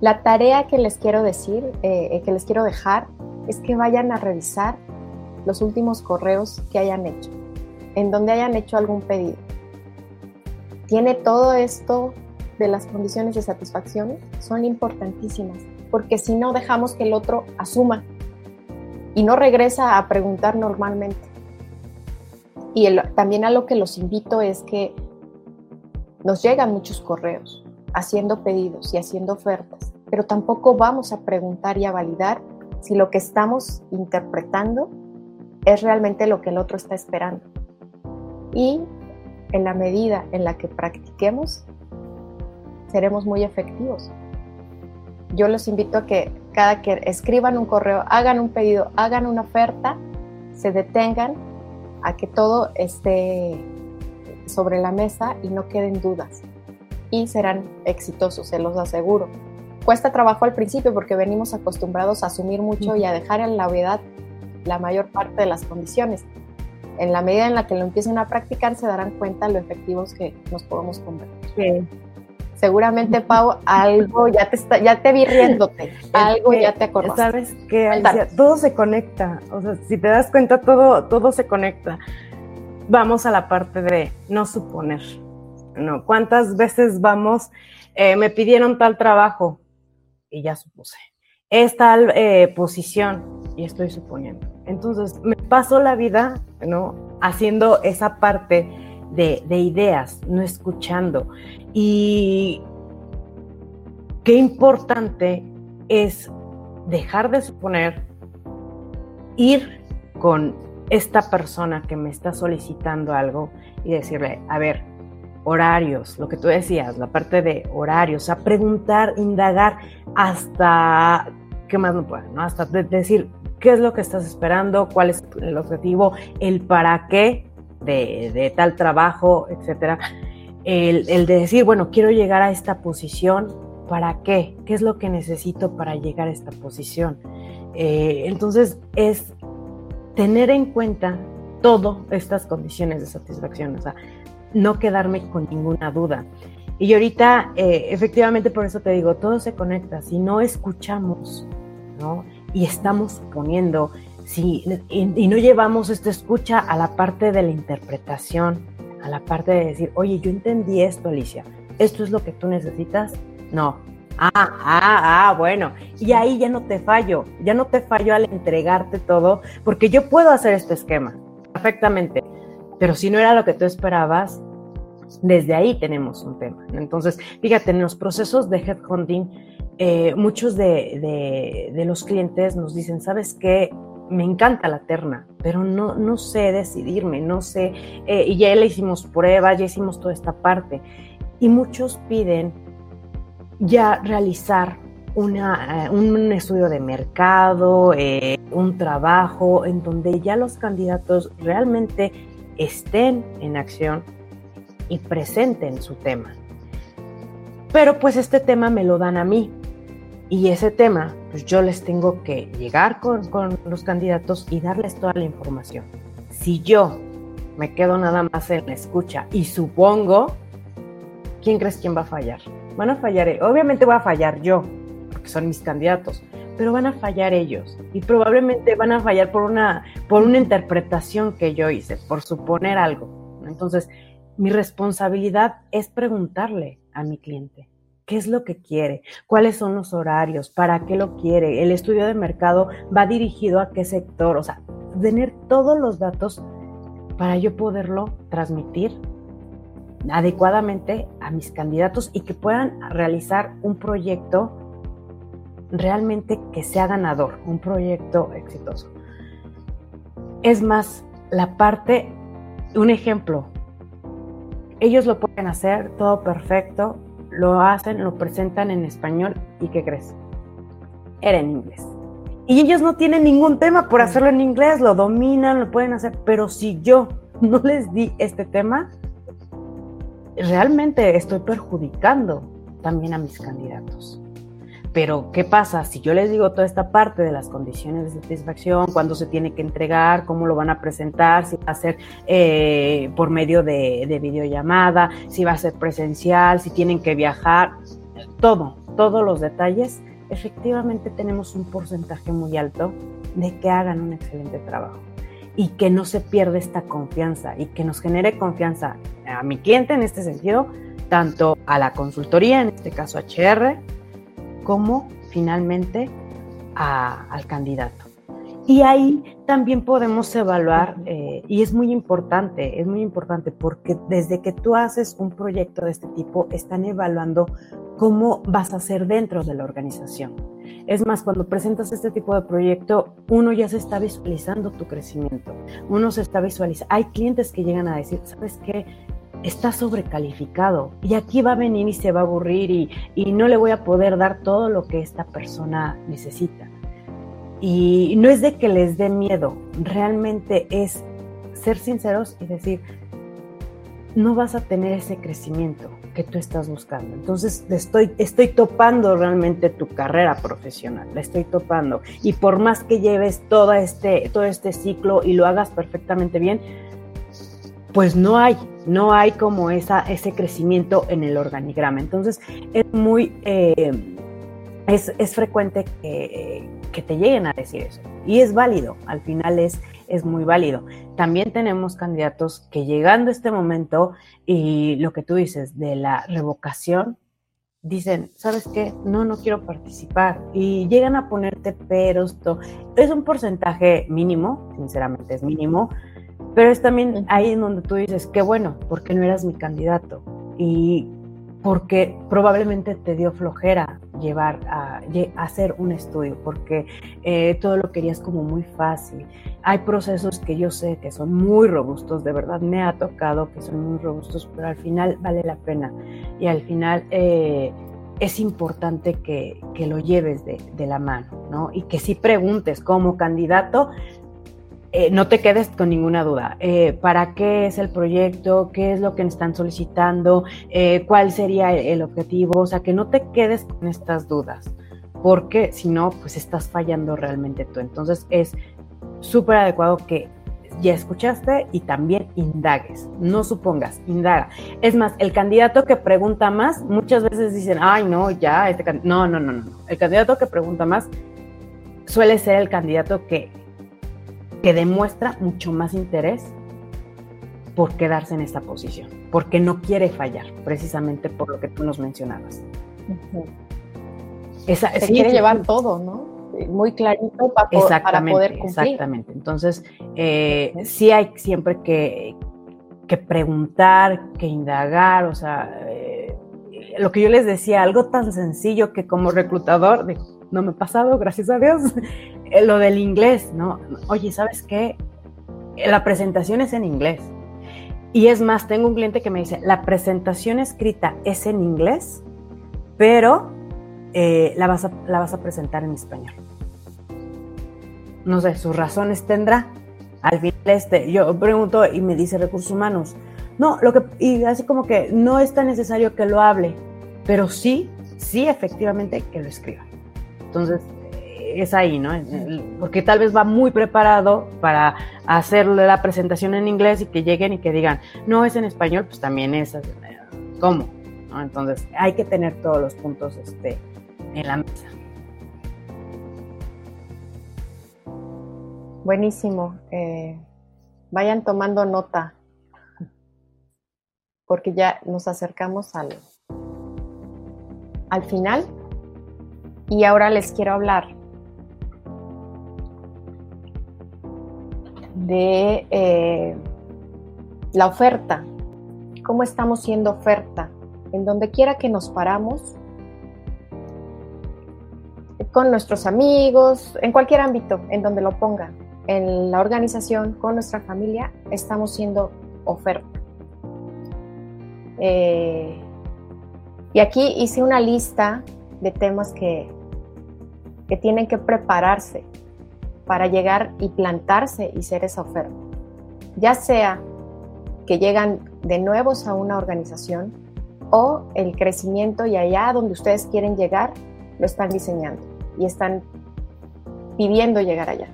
La tarea que les quiero decir, eh, eh, que les quiero dejar, es que vayan a revisar los últimos correos que hayan hecho, en donde hayan hecho algún pedido. Tiene todo esto de las condiciones de satisfacción, son importantísimas, porque si no dejamos que el otro asuma y no regresa a preguntar normalmente. Y también a lo que los invito es que nos llegan muchos correos haciendo pedidos y haciendo ofertas, pero tampoco vamos a preguntar y a validar si lo que estamos interpretando es realmente lo que el otro está esperando. Y en la medida en la que practiquemos, seremos muy efectivos. Yo los invito a que cada que escriban un correo, hagan un pedido, hagan una oferta, se detengan a que todo esté sobre la mesa y no queden dudas. Y serán exitosos, se los aseguro. Cuesta trabajo al principio porque venimos acostumbrados a asumir mucho y a dejar en la obviedad la mayor parte de las condiciones. En la medida en la que lo empiecen a practicar se darán cuenta lo efectivos que nos podemos convertir. Seguramente, Pau, algo ya te está, ya te vi riéndote, algo ya te acordaste. Sabes que todo se conecta, o sea, si te das cuenta, todo, todo se conecta. Vamos a la parte de no suponer, ¿no? ¿Cuántas veces vamos, eh, me pidieron tal trabajo y ya supuse? Es tal eh, posición y estoy suponiendo. Entonces, me paso la vida, ¿no? Haciendo esa parte de, de ideas, no escuchando. Y qué importante es dejar de suponer, ir con esta persona que me está solicitando algo y decirle, a ver, horarios, lo que tú decías, la parte de horarios, a preguntar, indagar hasta, ¿qué más no puedo? ¿no? Hasta decir, ¿qué es lo que estás esperando? ¿Cuál es el objetivo? ¿El para qué de, de tal trabajo, etcétera? el, de decir, bueno, quiero llegar a esta posición, ¿para qué? ¿Qué es lo que necesito para llegar a esta posición? Eh, entonces es tener en cuenta todas estas condiciones de satisfacción, o sea, no quedarme con ninguna duda. Y ahorita, eh, efectivamente, por eso te digo, todo se conecta. Si no escuchamos, ¿no? Y estamos suponiendo, si, y no llevamos esta escucha a la parte de la interpretación, a la parte de decir, oye, yo entendí esto, Alicia, ¿esto es lo que tú necesitas? No. Ah, ah, ah, bueno. Y ahí ya no te fallo, ya no te fallo al entregarte todo, porque yo puedo hacer este esquema perfectamente, pero si no era lo que tú esperabas, desde ahí tenemos un tema. Entonces, fíjate, en los procesos de headhunting, eh, muchos de, los clientes nos dicen, ¿sabes qué? me encanta la terna, pero no, no sé decidirme, no sé, eh, y ya le hicimos pruebas, ya hicimos toda esta parte. Y muchos piden ya realizar eh, un estudio de mercado, un trabajo en donde ya los candidatos realmente estén en acción y presenten su tema. Pero pues este tema me lo dan a mí, y ese tema, pues yo les tengo que llegar con, con, los candidatos y darles toda la información. Si yo me quedo nada más en la escucha y supongo, ¿quién crees quién va a fallar? Van a fallar, obviamente voy a fallar yo, porque son mis candidatos, pero van a fallar ellos y probablemente van a fallar por una, por una interpretación que yo hice, por suponer algo. Entonces, mi responsabilidad es preguntarle a mi cliente, qué es lo que quiere, cuáles son los horarios, para qué lo quiere, el estudio de mercado va dirigido a qué sector, o sea, tener todos los datos para yo poderlo transmitir adecuadamente a mis candidatos y que puedan realizar un proyecto realmente que sea ganador, un proyecto exitoso. Es más, la parte, un ejemplo, ellos lo pueden hacer todo perfecto, lo hacen, lo presentan en español y ¿qué crees? Era en inglés. Y ellos no tienen ningún tema por hacerlo en inglés, lo dominan, lo pueden hacer, pero si yo no les di este tema, realmente estoy perjudicando también a mis candidatos. Pero, ¿qué pasa? Si yo les digo toda esta parte de las condiciones de satisfacción, cuándo se tiene que entregar, cómo lo van a presentar, si va a ser eh, por medio de, de videollamada, si va a ser presencial, si tienen que viajar, todo, todos los detalles, efectivamente tenemos un porcentaje muy alto de que hagan un excelente trabajo y que no se pierda esta confianza y que nos genere confianza a mi cliente en este sentido, tanto a la consultoría, en este caso HR, como finalmente al candidato. Y ahí también podemos evaluar, eh, y es muy importante, es muy importante porque desde que tú haces un proyecto de este tipo, están evaluando cómo vas a ser dentro de la organización. Es más, cuando presentas este tipo de proyecto, uno ya se está visualizando tu crecimiento, uno se está visualizando. Hay clientes que llegan a decir, ¿sabes qué? Está sobrecalificado y aquí va a venir y se va a aburrir y, y, no le voy a poder dar todo lo que esta persona necesita. Y no es de que les dé miedo, realmente es ser sinceros y decir, no vas a tener ese crecimiento que tú estás buscando. Entonces estoy, estoy topando realmente tu carrera profesional, la estoy topando. Y por más que lleves todo este, todo este ciclo y lo hagas perfectamente bien, pues no hay, no hay como esa, ese crecimiento en el organigrama. Entonces es muy, eh, es, es, frecuente que, que, te lleguen a decir eso. Y es válido, al final es, es muy válido. También tenemos candidatos que llegando a este momento y lo que tú dices de la revocación, dicen, ¿sabes qué? No, no quiero participar. Y llegan a ponerte peros. Es un porcentaje mínimo, sinceramente es mínimo, pero es también ahí en donde tú dices, qué bueno, porque no eras mi candidato. Y porque probablemente te dio flojera llevar a, hacer un estudio, porque eh, todo lo querías como muy fácil. Hay procesos que yo sé que son muy robustos, de verdad me ha tocado que son muy robustos, pero al final vale la pena. Y al final eh, es importante que, que lo lleves de, de, la mano, ¿no? Y que si preguntes como candidato, eh, no te quedes con ninguna duda. Eh, ¿Para qué es el proyecto? ¿Qué es lo que están solicitando? Eh, ¿Cuál sería el objetivo? O sea, que no te quedes con estas dudas, porque si no, pues estás fallando realmente tú. Entonces es súper adecuado que ya escuchaste y también indagues, no supongas, indaga. Es más, el candidato que pregunta más, muchas veces dicen, ay, no, ya, este no, no, no, no. El candidato que pregunta más suele ser el candidato que que demuestra mucho más interés por quedarse en esta posición, porque no quiere fallar, precisamente por lo que tú nos mencionabas. Se quiere llevar todo, ¿no? Muy clarito para, exactamente, poder cumplir. Exactamente. Entonces, eh, sí hay siempre que, que, preguntar, que indagar, o sea, eh, lo que yo les decía, algo tan sencillo que como reclutador, no me ha pasado, gracias a Dios, eh, lo del inglés, ¿no? Oye, ¿sabes qué? La presentación es en inglés. Y es más, tengo un cliente que me dice, la presentación escrita es en inglés, pero eh, la, vas a, presentar en español. No sé, sus razones tendrá. Al final, este, yo pregunto y me dice recursos humanos, no, lo que, y así como que no es tan necesario que lo hable, pero sí, sí efectivamente que lo escriba. Entonces, es ahí, ¿no? Porque tal vez va muy preparado para hacerle la presentación en inglés y que lleguen y que digan, no es en español, pues también es, ¿cómo? Entonces, hay que tener todos los puntos este, en la mesa. Buenísimo. Eh, vayan tomando nota, porque ya nos acercamos al, al final y ahora les quiero hablar de eh, la oferta. cómo estamos siendo oferta en donde quiera que nos paramos, con nuestros amigos, en cualquier ámbito en donde lo ponga, en la organización, con nuestra familia, estamos siendo oferta. Eh, y aquí hice una lista de temas que, que tienen que prepararse para llegar y plantarse y ser esa oferta. Ya sea que llegan de nuevos a una organización o el crecimiento y allá donde ustedes quieren llegar lo están diseñando y están pidiendo llegar allá.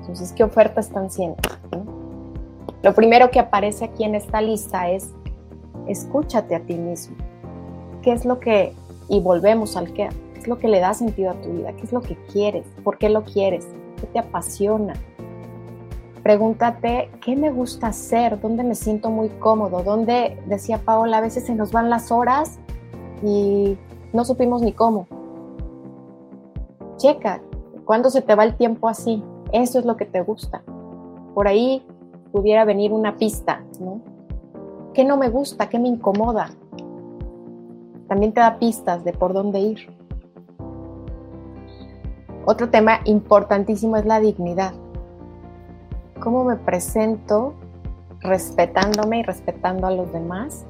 Entonces, ¿qué oferta están siendo? Lo primero que aparece aquí en esta lista es escúchate a ti mismo. ¿Qué es lo que, y volvemos al qué, qué es lo que le da sentido a tu vida? ¿Qué es lo que quieres? ¿Por qué lo quieres? ¿Qué te apasiona? Pregúntate qué me gusta hacer, dónde me siento muy cómodo, dónde, decía Paola, a veces se nos van las horas y no supimos ni cómo. Checa, ¿cuándo se te va el tiempo así? Eso es lo que te gusta. Por ahí pudiera venir una pista, ¿no? ¿Qué no me gusta? ¿Qué me incomoda? También te da pistas de por dónde ir. Otro tema importantísimo es la dignidad cómo me presento respetándome y respetando a los demás,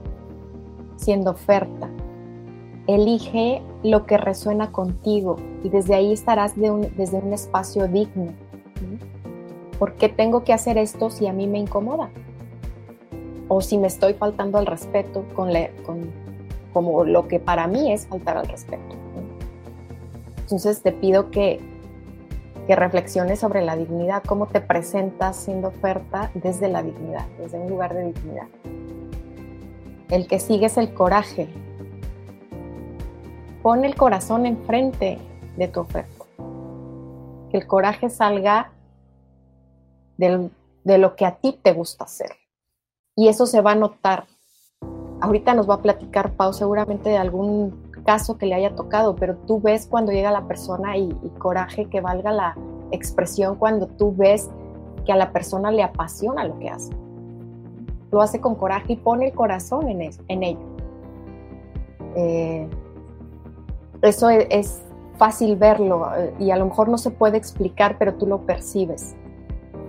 siendo oferta. Elige lo que resuena contigo y desde ahí estarás desde un espacio digno. ¿Por qué tengo que hacer esto si a mí me incomoda? O si me estoy faltando al respeto con, como lo que para mí es faltar al respeto. Entonces te pido que que reflexiones sobre la dignidad, cómo te presentas siendo oferta desde la dignidad, desde un lugar de dignidad. El que sigue es el coraje. Pon el corazón enfrente de tu oferta. Que el coraje salga de lo que a ti te gusta hacer. Y eso se va a notar. Ahorita nos va a platicar Pau seguramente de algún caso que le haya tocado, pero tú ves cuando llega la persona y, coraje que valga la expresión cuando tú ves que a la persona le apasiona lo que hace. Lo hace con coraje y pone el corazón en, en ello. Eh, eso es, es, fácil verlo eh, y a lo mejor no se puede explicar, pero tú lo percibes,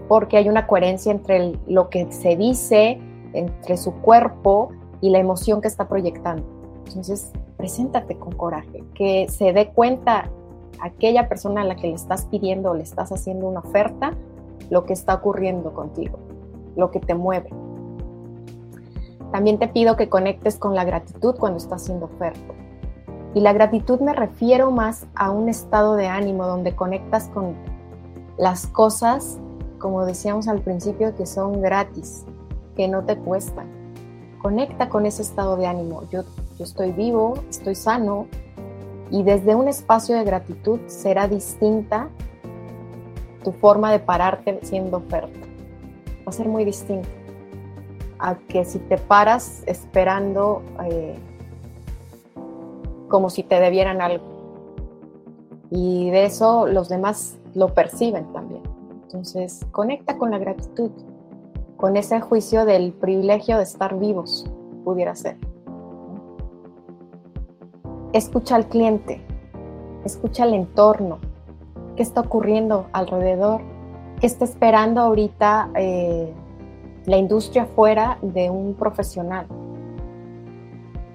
porque hay una coherencia entre lo que se dice, entre su cuerpo y la emoción que está proyectando. Entonces, preséntate con coraje, que se dé cuenta aquella persona a la que le estás pidiendo o le estás haciendo una oferta, lo que está ocurriendo contigo, lo que te mueve. También te pido que conectes con la gratitud cuando estás haciendo oferta. Y la gratitud me refiero más a un estado de ánimo donde conectas con las cosas, como decíamos al principio, que son gratis, que no te cuestan. Conecta con ese estado de ánimo. Yo estoy vivo, estoy sano y desde un espacio de gratitud será distinta tu forma de pararte siendo oferta. Va a ser muy distinta a que si te paras esperando eh, como si te debieran algo. Y de eso los demás lo perciben también. Entonces, conecta con la gratitud, con ese juicio del privilegio de estar vivos, pudiera ser. Escucha al cliente, escucha el entorno, qué está ocurriendo alrededor, qué está esperando ahorita eh, la industria fuera de un profesional.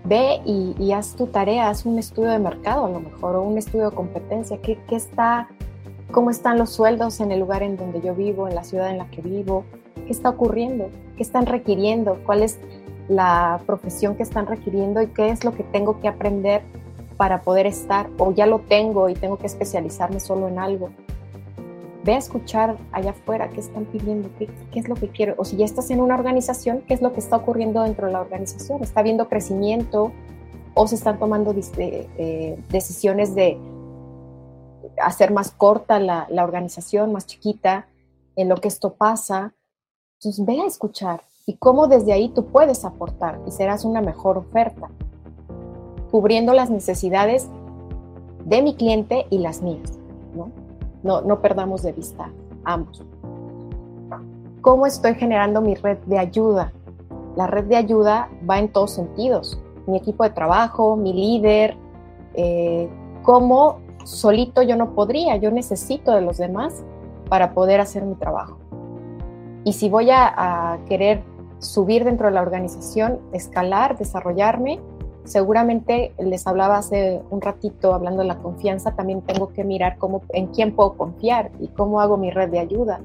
Ve y, haz tu tarea, haz un estudio de mercado a lo mejor o un estudio de competencia, ¿Qué, qué está, cómo están los sueldos en el lugar en donde yo vivo, en la ciudad en la que vivo, qué está ocurriendo, qué están requiriendo, cuál es la profesión que están requiriendo y qué es lo que tengo que aprender para poder estar o ya lo tengo y tengo que especializarme solo en algo. Ve a escuchar allá afuera qué están pidiendo, qué, es lo que quiero. O si ya estás en una organización, qué es lo que está ocurriendo dentro de la organización. ¿Está habiendo crecimiento o se están tomando eh, decisiones de hacer más corta la, la organización, más chiquita, en lo que esto pasa? Entonces ve a escuchar y cómo desde ahí tú puedes aportar y serás una mejor oferta cubriendo las necesidades de mi cliente y las mías, ¿no? No, no perdamos de vista ambos. ¿Cómo estoy generando mi red de ayuda? la red de ayuda va en todos sentidos. Mi equipo de trabajo, mi líder, eh, cómo solito yo no podría, yo necesito de los demás para poder hacer mi trabajo. Y si voy a, querer subir dentro de la organización, escalar, desarrollarme, seguramente les hablaba hace un ratito hablando de la confianza, también tengo que mirar cómo, en quién puedo confiar y cómo hago mi red de ayuda.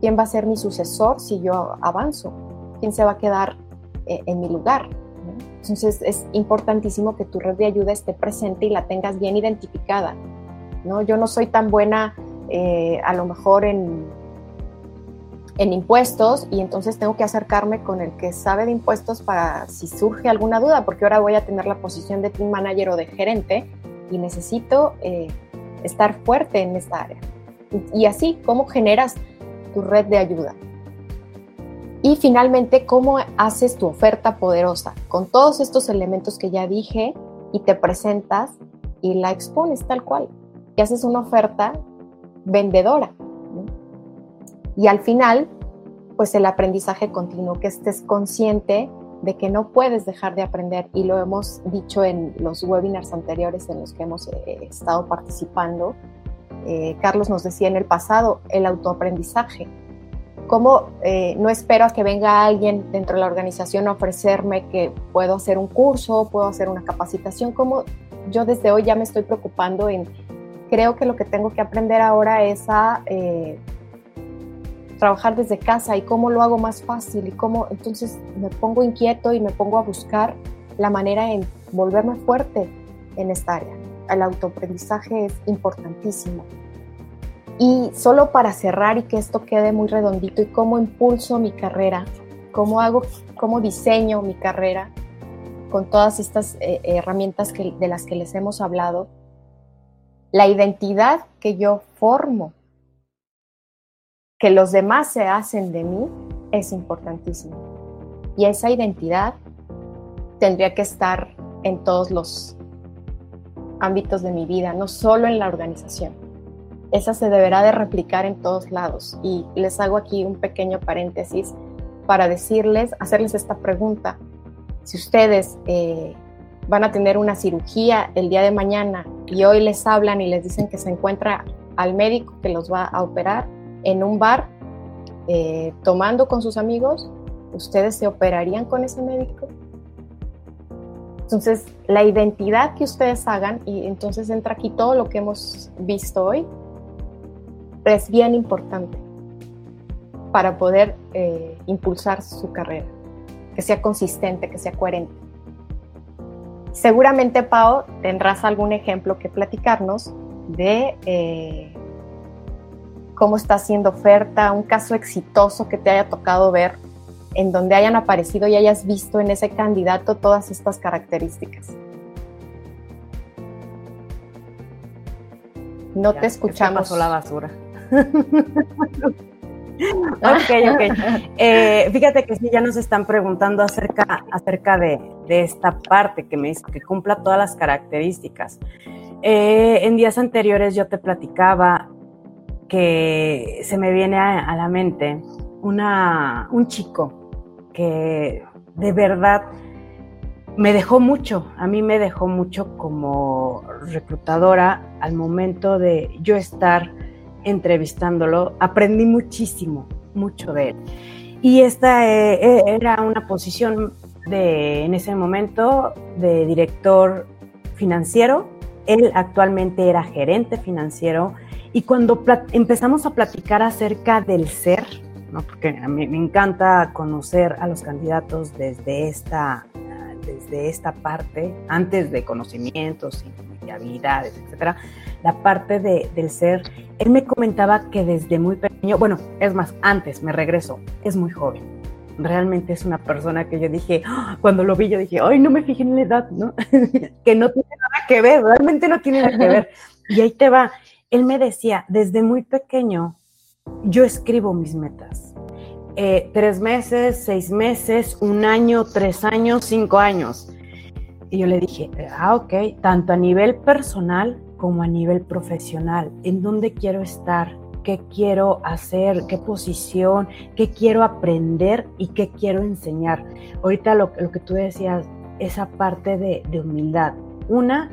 ¿Quién va a ser mi sucesor si yo avanzo? ¿Quién se va a quedar eh, en mi lugar? Entonces es importantísimo que tu red de ayuda esté presente y la tengas bien identificada. ¿no? Yo no soy tan buena eh, a lo mejor en, en impuestos y entonces tengo que acercarme con el que sabe de impuestos para si surge alguna duda, porque ahora voy a tener la posición de team manager o de gerente y necesito eh, estar fuerte en esta área. Y, y así, ¿cómo generas tu red de ayuda? Y finalmente, ¿cómo haces tu oferta poderosa? Con todos estos elementos que ya dije y te presentas y la expones tal cual. Y haces una oferta vendedora. Y al final, pues el aprendizaje continuo, que estés consciente de que no puedes dejar de aprender. Y lo hemos dicho en los webinars anteriores en los que hemos eh, estado participando. Eh, Carlos nos decía en el pasado, el autoaprendizaje. Cómo eh, no espero a que venga alguien dentro de la organización a ofrecerme que puedo hacer un curso, puedo hacer una capacitación, como yo desde hoy ya me estoy preocupando en, creo que lo que tengo que aprender ahora es a trabajar desde casa y cómo lo hago más fácil y cómo entonces me pongo inquieto y me pongo a buscar la manera en volverme fuerte en esta área. El autoaprendizaje es importantísimo. Y solo para cerrar y que esto quede muy redondito y cómo impulso mi carrera, cómo hago, cómo diseño mi carrera con todas estas eh, herramientas que, de las que les hemos hablado, la identidad que yo formo, que los demás se hacen de mí, es importantísimo. Y esa identidad tendría que estar en todos los ámbitos de mi vida, no solo en la organización esa se deberá de replicar en todos lados. Y les hago aquí un pequeño paréntesis para decirles, hacerles esta pregunta. Si ustedes eh, van a tener una cirugía el día de mañana y hoy les hablan y les dicen que se encuentra al médico que los va a operar en un bar eh, tomando con sus amigos, ¿ustedes se operarían con ese médico? Entonces, la identidad que ustedes hagan, y entonces entra aquí todo lo que hemos visto hoy, es bien importante para poder eh, impulsar su carrera, que sea consistente, que sea coherente. Seguramente, Pau, tendrás algún ejemplo que platicarnos de eh, cómo está haciendo oferta, un caso exitoso que te haya tocado ver, en donde hayan aparecido y hayas visto en ese candidato todas estas características. No te escuchamos. Pasó la basura ok, ok. Eh, fíjate que sí, ya nos están preguntando acerca, acerca de, esta parte que me dice que cumpla todas las características. Eh, en días anteriores yo te platicaba que se me viene a, la mente una, un chico que de verdad me dejó mucho, a mí me dejó mucho como reclutadora al momento de yo estar entrevistándolo, aprendí muchísimo, mucho de él. Y esta eh, eh, era una posición de, en ese momento de director financiero. Él actualmente era gerente financiero. Y cuando empezamos a platicar acerca del ser, ¿no? porque a mí me encanta conocer a los candidatos desde esta, desde esta parte, antes de conocimientos y habilidades, etcétera, la parte de, del ser, él me comentaba que desde muy pequeño, bueno, es más, antes, me regreso, es muy joven. Realmente es una persona que yo dije, ¡ah! cuando lo vi, yo dije, ay, no me fijé en la edad, ¿no? que no tiene nada que ver, realmente no tiene nada que ver. Y ahí te va. Él me decía, desde muy pequeño, yo escribo mis metas. Eh, tres meses, seis meses, un año, tres años, cinco años. Y yo le dije, ah, ok, tanto a nivel personal como a nivel profesional, en dónde quiero estar qué quiero hacer, qué posición, qué quiero aprender y qué quiero enseñar. Ahorita lo, lo que tú decías, esa parte de, de humildad. Una,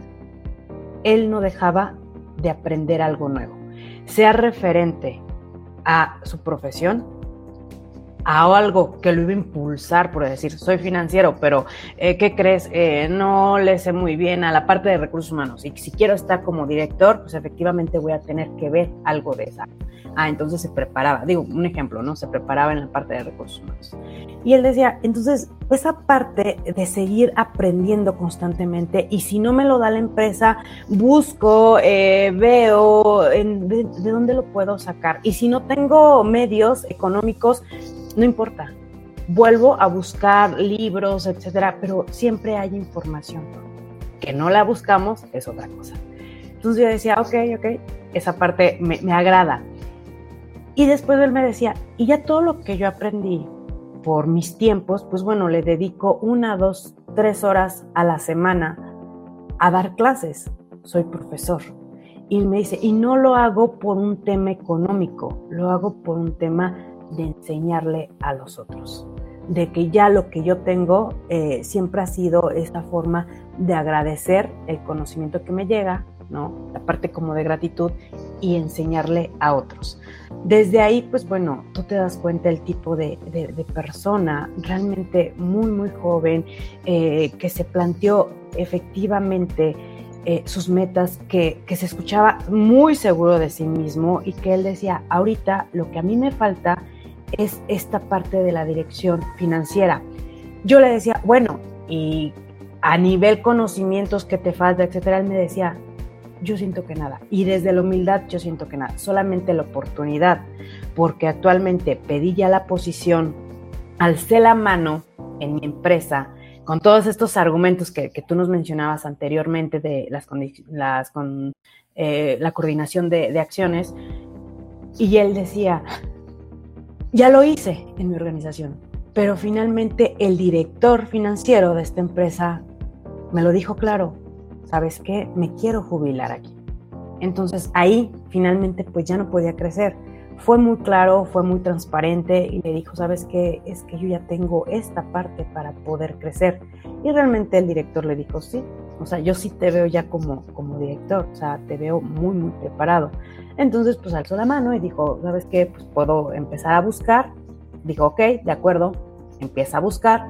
él no dejaba de aprender algo nuevo, sea referente a su profesión, a algo que lo iba a impulsar, por decir, soy financiero, pero eh, ¿qué crees? Eh, no le sé muy bien a la parte de recursos humanos y si quiero estar como director, pues efectivamente voy a tener que ver algo de esa. Ah, entonces se preparaba, digo, un ejemplo, ¿no? Se preparaba en la parte de recursos humanos. Y él decía, entonces, esa parte de seguir aprendiendo constantemente y si no me lo da la empresa, busco, eh, veo de dónde lo puedo sacar. Y si no tengo medios económicos, no importa. Vuelvo a buscar libros, etcétera, pero siempre hay información. Que no la buscamos es otra cosa. Entonces yo decía, ok, ok, esa parte me, me agrada. Y después él me decía, y ya todo lo que yo aprendí por mis tiempos, pues bueno, le dedico una, dos, tres horas a la semana a dar clases. Soy profesor. Y me dice, y no lo hago por un tema económico, lo hago por un tema de enseñarle a los otros, de que ya lo que yo tengo eh, siempre ha sido esta forma de agradecer el conocimiento que me llega, ¿no? La parte como de gratitud y enseñarle a otros. Desde ahí, pues bueno, tú te das cuenta el tipo de, persona realmente muy, muy joven eh, que se planteó efectivamente eh, sus metas, que, que, se escuchaba muy seguro de sí mismo y que él decía, ahorita lo que a mí me falta es esta parte de la dirección financiera. Yo le decía, bueno, y a nivel conocimientos que te falta, etcétera, él me decía, yo siento que nada. Y desde la humildad yo siento que nada, solamente la oportunidad, porque actualmente pedí ya la posición, alcé la mano en mi empresa con todos estos argumentos que, tú nos mencionabas anteriormente de las, las con eh, la coordinación de, de acciones, y él decía, ya lo hice en mi organización, pero finalmente el director financiero de esta empresa me lo dijo claro, ¿sabes qué? Me quiero jubilar aquí. Entonces ahí finalmente pues ya no podía crecer. Fue muy claro, fue muy transparente y le dijo, ¿sabes qué? Es que yo ya tengo esta parte para poder crecer. Y realmente el director le dijo, sí, o sea, yo sí te veo ya como, como director, o sea, te veo muy, muy preparado. Entonces, pues alzó la mano y dijo, ¿sabes qué? Pues puedo empezar a buscar. Dijo, ok, de acuerdo, empieza a buscar.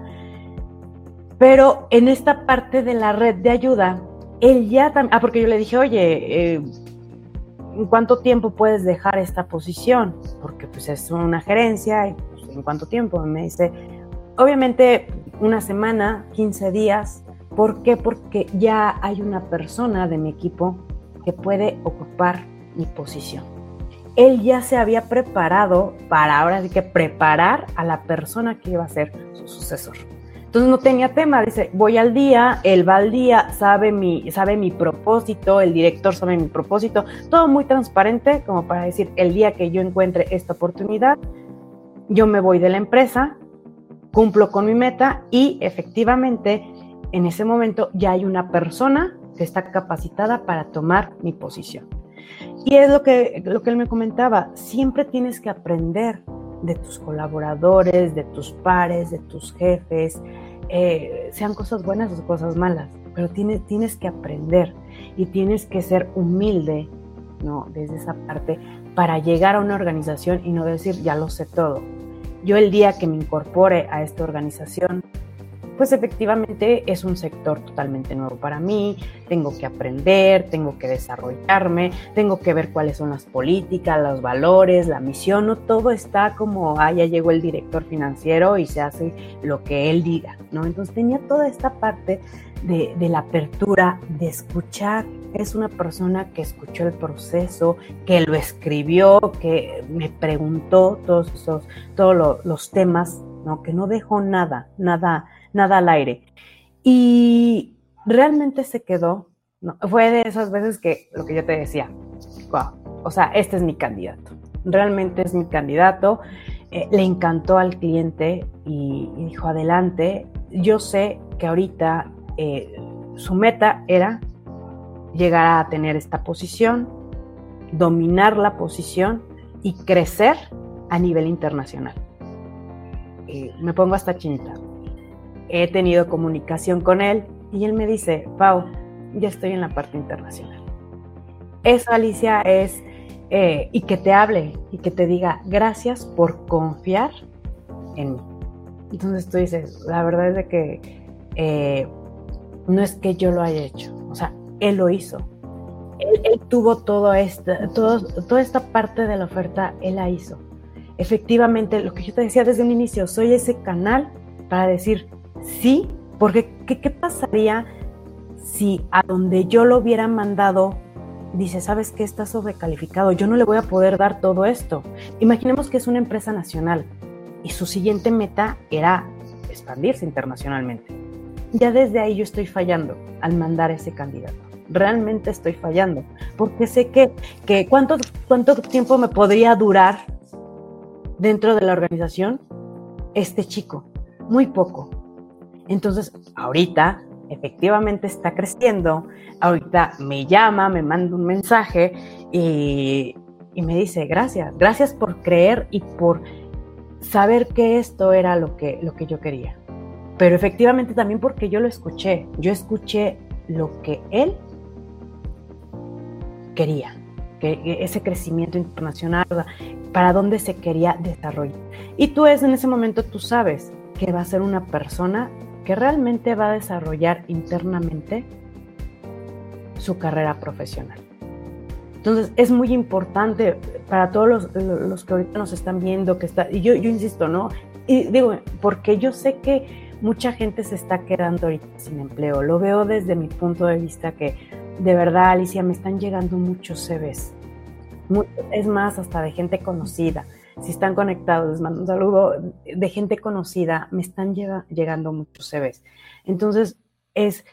Pero en esta parte de la red de ayuda, él ya también, ah, porque yo le dije, oye, eh, ¿en cuánto tiempo puedes dejar esta posición? Porque pues es una gerencia, y pues, ¿en cuánto tiempo? Me dice, obviamente una semana, 15 días. ¿Por qué? Porque ya hay una persona de mi equipo que puede ocupar mi posición. Él ya se había preparado para ahora sí que preparar a la persona que iba a ser su sucesor. Entonces no tenía tema, dice, voy al día, él va al día, sabe mi, sabe mi propósito, el director sabe mi propósito, todo muy transparente como para decir, el día que yo encuentre esta oportunidad, yo me voy de la empresa, cumplo con mi meta y efectivamente en ese momento ya hay una persona que está capacitada para tomar mi posición. Y es lo que, lo que él me comentaba, siempre tienes que aprender de tus colaboradores, de tus pares, de tus jefes, eh, sean cosas buenas o cosas malas, pero tienes, tienes que aprender y tienes que ser humilde, ¿no? Desde esa parte, para llegar a una organización y no decir, ya lo sé todo. Yo el día que me incorpore a esta organización, pues efectivamente es un sector totalmente nuevo para mí, tengo que aprender, tengo que desarrollarme, tengo que ver cuáles son las políticas, los valores, la misión, no todo está como, ah, ya llegó el director financiero y se hace lo que él diga, ¿no? Entonces tenía toda esta parte de, la apertura, de escuchar. Es una persona que escuchó el proceso, que lo escribió, que me preguntó todos esos, todos los temas, ¿no? Que no dejó nada, nada, nada al aire. Y realmente se quedó, no, fue de esas veces que lo que yo te decía, o sea, este es mi candidato, realmente es mi candidato, eh, le encantó al cliente y, dijo, adelante, yo sé que ahorita eh, su meta era llegar a tener esta posición, dominar la posición y crecer a nivel internacional. Eh, me pongo hasta chinita. He tenido comunicación con él y él me dice, Pau, ya estoy en la parte internacional. Eso, Alicia, es, eh, y que te hable y que te diga, gracias por confiar en mí. Entonces tú dices, la verdad es de que eh, no es que yo lo haya hecho, o sea, él lo hizo. Él, tuvo todo esta, todo, toda esta parte de la oferta, él la hizo. Efectivamente, lo que yo te decía desde un inicio, soy ese canal para decir sí, porque ¿qué, pasaría si a donde yo lo hubiera mandado dice, sabes que está sobrecalificado, yo no le voy a poder dar todo esto. Imaginemos que es una empresa nacional y su siguiente meta era expandirse internacionalmente. Ya desde ahí yo estoy fallando al mandar ese candidato. Realmente estoy fallando, porque sé que, que cuánto, cuánto tiempo me podría durar dentro de la organización este chico. Muy poco. Entonces, ahorita efectivamente está creciendo, ahorita me llama, me manda un mensaje y, me dice, gracias, gracias por creer y por saber que esto era lo que, lo que yo quería. Pero efectivamente también porque yo lo escuché, yo escuché lo que él quería, que ese crecimiento internacional, para dónde se quería desarrollar. Y tú es en ese momento, tú sabes que va a ser una persona que realmente va a desarrollar internamente su carrera profesional. Entonces es muy importante para todos los, que ahorita nos están viendo, que está, y yo, yo insisto, ¿no? Y digo, porque yo sé que mucha gente se está quedando ahorita sin empleo. Lo veo desde mi punto de vista que de verdad, Alicia, me están llegando muchos CVs. es más, hasta de gente conocida. Si están conectados, les mando un saludo de gente conocida. Me están llegando muchos CVs. Entonces, es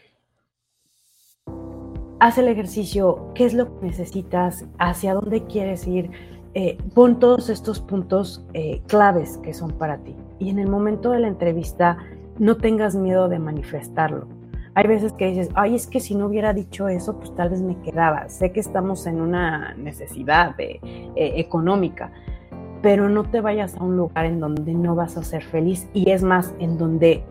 haz el ejercicio, qué es lo que necesitas, hacia dónde quieres ir, eh, pon todos estos puntos eh, claves que son para ti. Y en el momento de la entrevista, no tengas miedo de manifestarlo. Hay veces que dices, ay, es que si no hubiera dicho eso, pues tal vez me quedaba. Sé que estamos en una necesidad de, eh, económica, pero no te vayas a un lugar en donde no vas a ser feliz. Y es más, en donde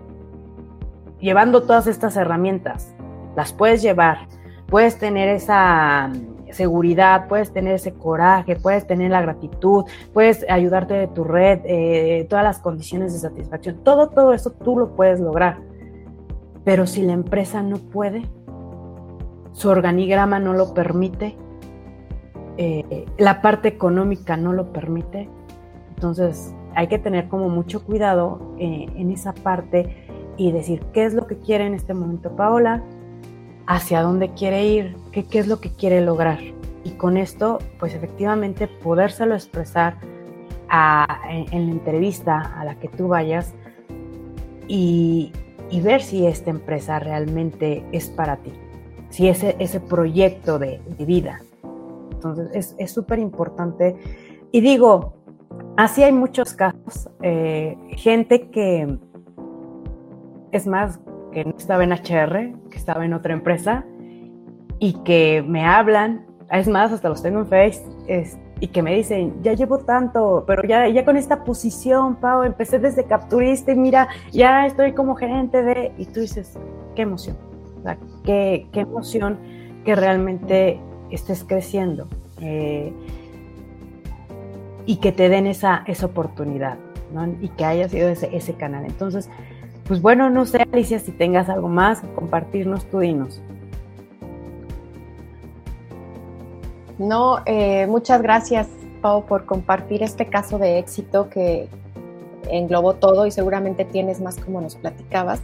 llevando todas estas herramientas, las puedes llevar, puedes tener esa mm, seguridad, puedes tener ese coraje, puedes tener la gratitud, puedes ayudarte de tu red, eh, todas las condiciones de satisfacción, todo, todo eso tú lo puedes lograr. Pero si la empresa no puede, su organigrama no lo permite, eh, la parte económica no lo permite, entonces hay que tener como mucho cuidado eh, en esa parte y decir qué es lo que quiere en este momento Paola, hacia dónde quiere ir, qué, es lo que quiere lograr. Y con esto, pues efectivamente, podérselo expresar en, la entrevista a la que tú vayas y, ver si esta empresa realmente es para ti, si ese, ese proyecto de, vida. Entonces es súper importante. Y digo, así hay muchos casos, eh, gente que, es más, que no estaba en HR, que estaba en otra empresa y que me hablan, es más, hasta los tengo en Face, y que me dicen, ya llevo tanto, pero ya, ya con esta posición, Pau, empecé desde capturista y mira, ya estoy como gerente de... Y tú dices, qué emoción, qué, qué emoción que realmente estés creciendo eh, y que te den esa, esa oportunidad. Y que haya sido ese, ese canal. Entonces, pues bueno, no sé, Alicia, si tengas algo más que compartirnos, tú dinos. No, eh, muchas gracias, Pau, por compartir este caso de éxito que englobó todo y seguramente tienes más como nos platicabas.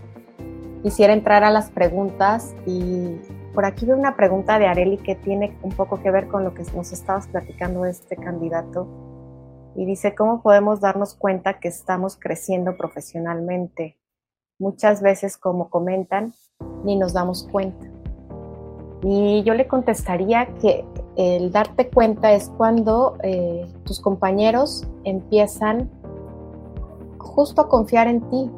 Quisiera entrar a las preguntas y por aquí veo una pregunta de Areli que tiene un poco que ver con lo que nos estabas platicando de este candidato. Y dice, ¿cómo podemos darnos cuenta que estamos creciendo profesionalmente? muchas veces, como comentan, ni nos damos cuenta. Y yo le contestaría que el darte cuenta es cuando eh, tus compañeros empiezan justo a confiar en ti.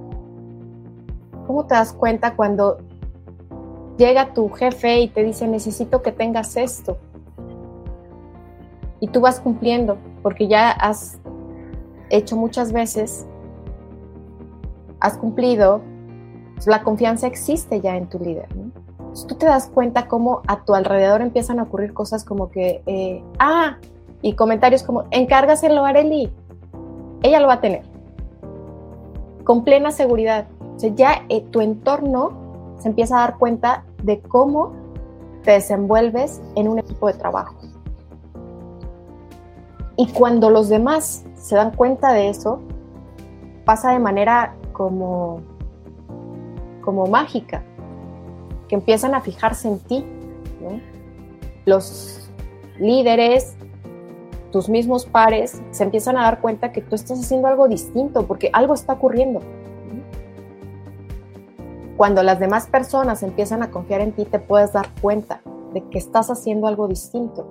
¿Cómo te das cuenta cuando llega tu jefe y te dice necesito que tengas esto? Y tú vas cumpliendo porque ya has hecho muchas veces, has cumplido, pues, la confianza existe ya en tu líder. tú te das cuenta cómo a tu alrededor empiezan a ocurrir cosas como que, eh, ah, y comentarios como, encárgaselo a Areli, ella lo va a tener, con plena seguridad. O sea, ya eh, tu entorno se empieza a dar cuenta de cómo te desenvuelves en un equipo de trabajo. Y cuando los demás se dan cuenta de eso, pasa de manera como, como mágica, que empiezan a fijarse en ti. Los líderes, tus mismos pares, se empiezan a dar cuenta que tú estás haciendo algo distinto, porque algo está ocurriendo. Cuando las demás personas empiezan a confiar en ti, te puedes dar cuenta de que estás haciendo algo distinto.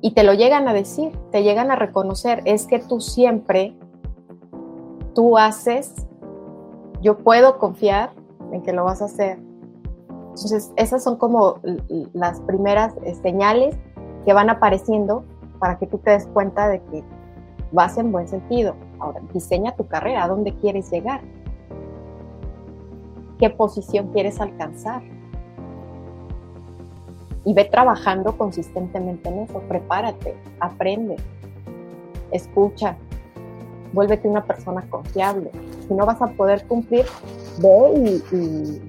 Y te lo llegan a decir, te llegan a reconocer, es que tú siempre, tú haces, yo puedo confiar en que lo vas a hacer. Entonces, esas son como las primeras eh, señales que van apareciendo para que tú te des cuenta de que vas en buen sentido. Ahora, diseña tu carrera, ¿a dónde quieres llegar? ¿Qué posición quieres alcanzar? y ve trabajando consistentemente en eso. Prepárate, aprende, escucha, vuélvete una persona confiable. Si no vas a poder cumplir, ve y,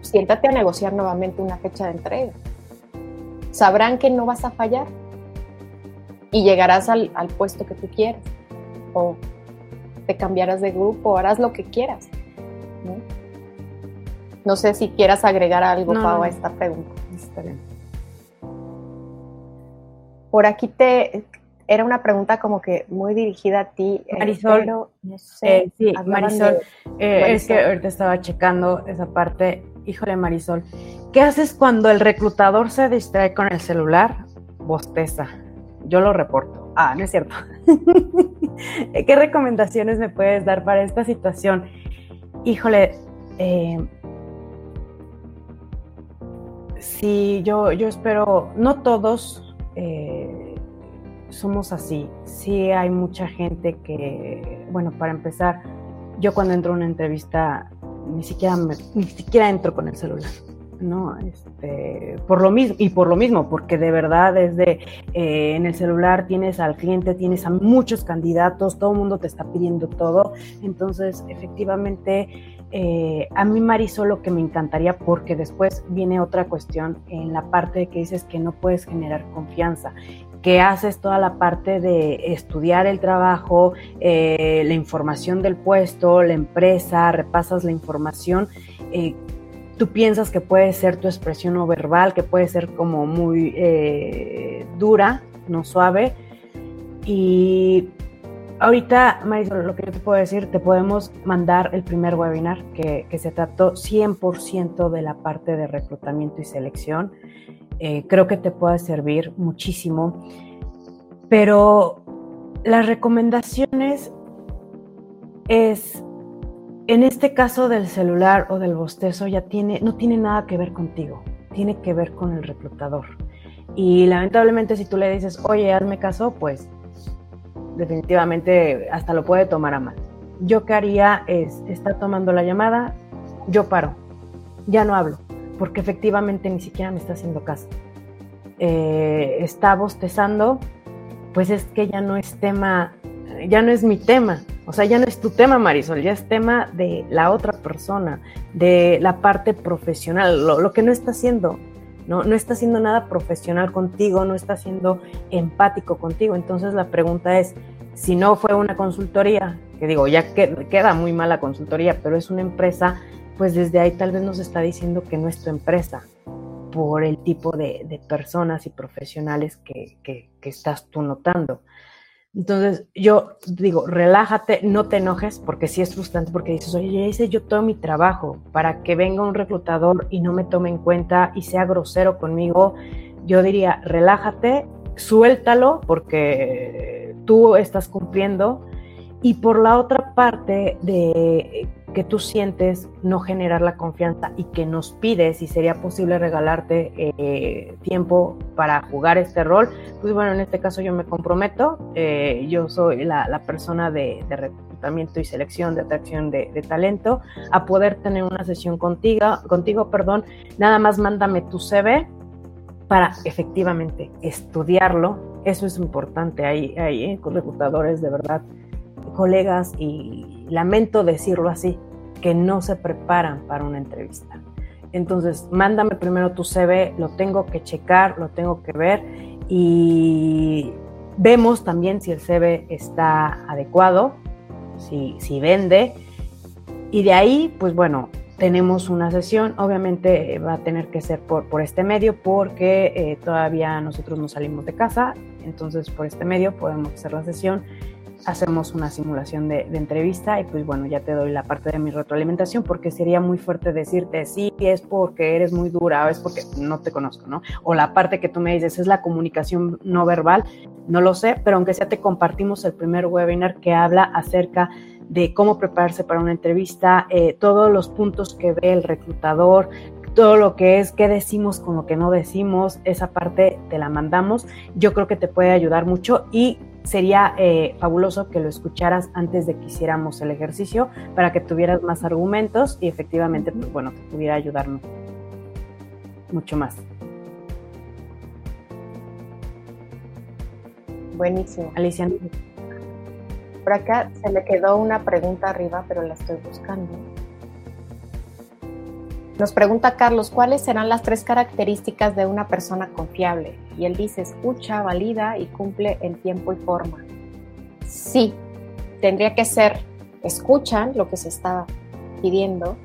siéntate a negociar nuevamente una fecha de entrega. Sabrán que no vas a fallar y llegarás al, puesto que tú quieres o te cambiarás de grupo, harás lo que quieras. No, sé si quieras agregar algo, Pau, a esta pregunta. Por aquí te era una pregunta como que muy dirigida a ti. Eh, Marisol, no sé, eh, sí, Marisol, eh, es que ahorita estaba checando esa parte. Híjole, Marisol, ¿qué haces cuando el reclutador se distrae con el celular? Bosteza. Yo lo reporto. Ah, no es cierto. ¿Qué recomendaciones me puedes dar para esta situación? Híjole, eh, Sí, yo, yo espero, no todos eh, somos así. Sí hay mucha gente que, bueno, para empezar, yo cuando entro a una entrevista ni siquiera, ni siquiera entro con el celular. ¿no? Este, por lo mismo, y por lo mismo, porque de verdad desde eh, en el celular tienes al cliente, tienes a muchos candidatos, todo el mundo te está pidiendo todo, entonces efectivamente eh, a mí Marisol lo que me encantaría, porque después viene otra cuestión en la parte de que dices que no puedes generar confianza, que haces toda la parte de estudiar el trabajo, eh, la información del puesto, la empresa, repasas la información. Eh, tú piensas que puede ser tu expresión no verbal, que puede ser como muy dura, no suave, y Ahorita, Marisol, lo que yo te puedo decir, te podemos mandar el primer webinar que, se trató 100% de la parte de reclutamiento y selección. Eh, creo que te puede servir muchísimo. Pero las recomendaciones es, en este caso del celular o del bostezo, ya tiene, no tiene nada que ver contigo, tiene que ver con el reclutador. Y lamentablemente si tú le dices, oye, hazme caso, pues definitivamente hasta lo puede tomar a mal. Yo qué haría es, está tomando la llamada, yo paro, ya no hablo, porque efectivamente ni siquiera me está haciendo caso. Eh, está bostezando, pues es que ya no es tema, ya no es mi tema, o sea, ya no es tu tema, Marisol, ya es tema de la otra persona, de la parte profesional, lo que no está haciendo, no, no está haciendo nada profesional contigo, no está siendo empático contigo. Entonces la pregunta es, si no fue una consultoría, que digo, ya queda muy mala consultoría, pero es una empresa, pues desde ahí tal vez nos está diciendo que no es tu empresa por el tipo de, personas y profesionales que, que estás tú notando. Entonces, yo digo, relájate, no te enojes, porque sí es frustrante, porque dices, oye, ya hice yo todo mi trabajo para que venga un reclutador y no me tome en cuenta y sea grosero conmigo. Yo diría, relájate, suéltalo, porque tú estás cumpliendo. Y por la otra parte de que tú sientes no generar la confianza y que nos pides si sería posible regalarte eh, tiempo para jugar este rol, pues bueno, en este caso yo me comprometo, eh, yo soy la, persona de, reclutamiento y selección de atracción de, talento, a poder tener una sesión contigo, contigo, perdón, nada más mándame tu CV para efectivamente estudiarlo, eso es importante, hay, hay eh, reclutadores de verdad, colegas y lamento decirlo así, que no se preparan para una entrevista. Entonces, mándame primero tu CV, lo tengo que checar, lo tengo que ver y vemos también si el CV está adecuado, si, si vende. Y de ahí, pues bueno, tenemos una sesión. Obviamente va a tener que ser por, por este medio porque eh, todavía nosotros no salimos de casa. Entonces, por este medio podemos hacer la sesión hacemos una simulación de, entrevista y pues bueno, ya te doy la parte de mi retroalimentación porque sería muy fuerte decirte, sí, es porque eres muy dura o es porque no te conozco, ¿no? O la parte que tú me dices es la comunicación no verbal, no lo sé, pero aunque sea te compartimos el primer webinar que habla acerca de cómo prepararse para una entrevista, eh, todos los puntos que ve el reclutador, todo lo que es qué decimos con lo que no decimos, esa parte te la mandamos. Yo creo que te puede ayudar mucho y sería eh, fabuloso que lo escucharas antes de que hiciéramos el ejercicio para que tuvieras más argumentos y efectivamente, pues bueno, te pudiera ayudar mucho más. Buenísimo. Alicia. Por acá se me quedó una pregunta arriba, pero la estoy buscando. Nos pregunta Carlos, ¿cuáles serán las tres características de una persona confiable? Y él dice, escucha, valida y cumple en tiempo y forma. Sí, tendría que ser, escuchan lo que se está pidiendo,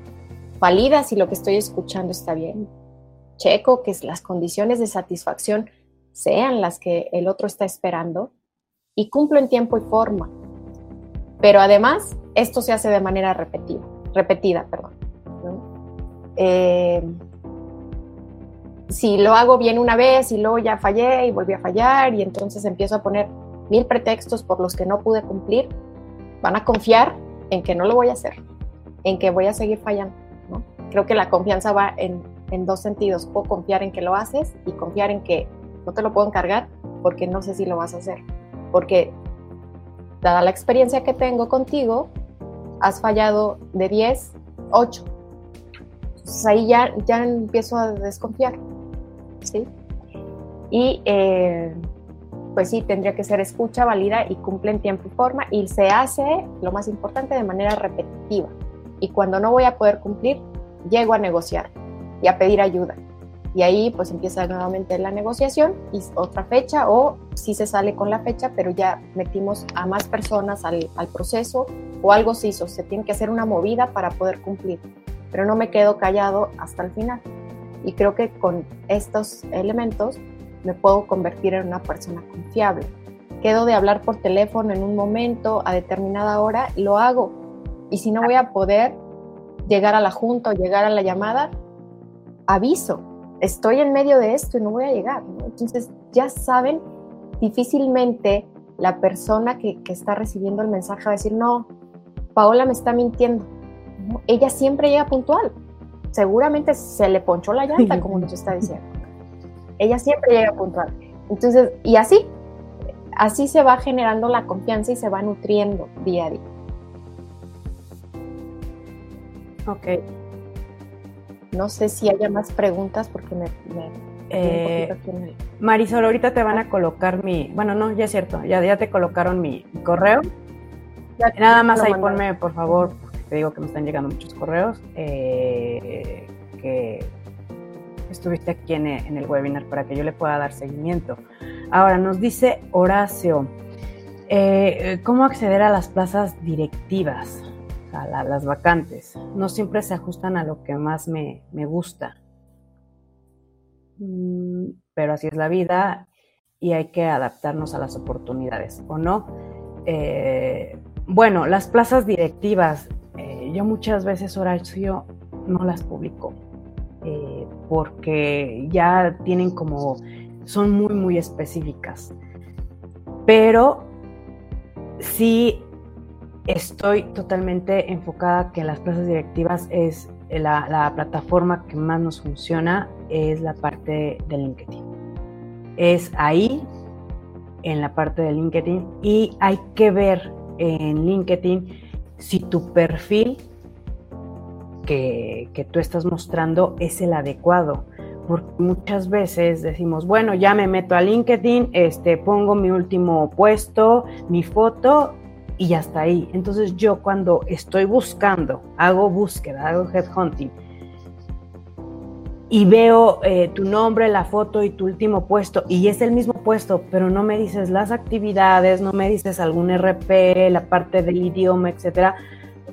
valida si lo que estoy escuchando está bien, checo que las condiciones de satisfacción sean las que el otro está esperando y cumplo en tiempo y forma. Pero además, esto se hace de manera repetida, repetida, perdón. Eh, si lo hago bien una vez y luego ya fallé y volví a fallar y entonces empiezo a poner mil pretextos por los que no pude cumplir, van a confiar en que no lo voy a hacer, en que voy a seguir fallando. Creo que la confianza va en, en dos sentidos. Puedo confiar en que lo haces y confiar en que no te lo puedo encargar porque no sé si lo vas a hacer. Porque dada la experiencia que tengo contigo, has fallado de 10, 8 entonces ahí ya, ya empiezo a desconfiar, ¿sí? Y eh, pues sí, tendría que ser escucha, válida y cumple en tiempo y forma y se hace, lo más importante, de manera repetitiva. Y cuando no voy a poder cumplir, llego a negociar y a pedir ayuda. Y ahí pues empieza nuevamente la negociación y otra fecha o si se sale con la fecha, pero ya metimos a más personas al, al proceso o algo se hizo, se tiene que hacer una movida para poder cumplir pero no me quedo callado hasta el final. Y creo que con estos elementos me puedo convertir en una persona confiable. Quedo de hablar por teléfono en un momento, a determinada hora, lo hago. Y si no voy a poder llegar a la junta o llegar a la llamada, aviso, estoy en medio de esto y no voy a llegar. Entonces, ya saben, difícilmente la persona que, que está recibiendo el mensaje va a decir, no, Paola me está mintiendo ella siempre llega puntual. Seguramente se le ponchó la llanta, como nos está diciendo. Ella siempre llega puntual. Entonces, y así, así se va generando la confianza y se va nutriendo día a día. Ok. No sé si haya más preguntas porque me... Eh, Marisol, ahorita te van a colocar mi... Bueno, no, ya es cierto, ya, ya te colocaron mi correo. Nada más ahí ponme, por favor, te digo que me están llegando muchos correos, eh, que estuviste aquí en, el webinar para que yo le pueda dar seguimiento. Ahora nos dice Horacio, eh, ¿cómo acceder a las plazas directivas? a las vacantes. No siempre se ajustan a lo que más me, gusta. Mm, pero así es la vida y hay que adaptarnos a las oportunidades, ¿o no? Eh, bueno, las plazas directivas, eh, yo muchas veces Horacio no las publico eh, porque ya tienen como, son muy, muy específicas. Pero sí estoy totalmente enfocada que las plazas directivas es la, plataforma que más nos funciona, es la parte de LinkedIn. Es ahí, en la parte de LinkedIn, y hay que ver en LinkedIn si tu perfil que, que tú estás mostrando es el adecuado porque muchas veces decimos, bueno, ya me meto a LinkedIn, este, pongo mi último puesto, mi foto y ya está ahí. Entonces yo cuando estoy buscando, hago búsqueda, hago headhunting y veo eh, tu nombre, la foto y tu último puesto y es el mismo puesto, pero no me dices las actividades, no me dices algún RP, la parte del idioma, etcétera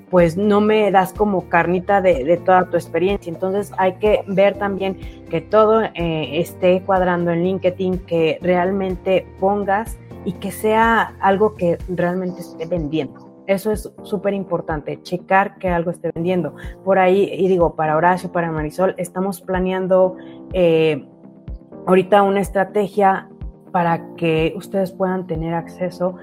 pues no me das como carnita de, toda tu experiencia. Entonces hay que ver también que todo eh, esté cuadrando en LinkedIn, que realmente pongas y que sea algo que realmente esté vendiendo. Eso es súper importante, checar que algo esté vendiendo. Por ahí, y digo, para Horacio, para Marisol, estamos planeando eh, ahorita una estrategia para que ustedes puedan tener acceso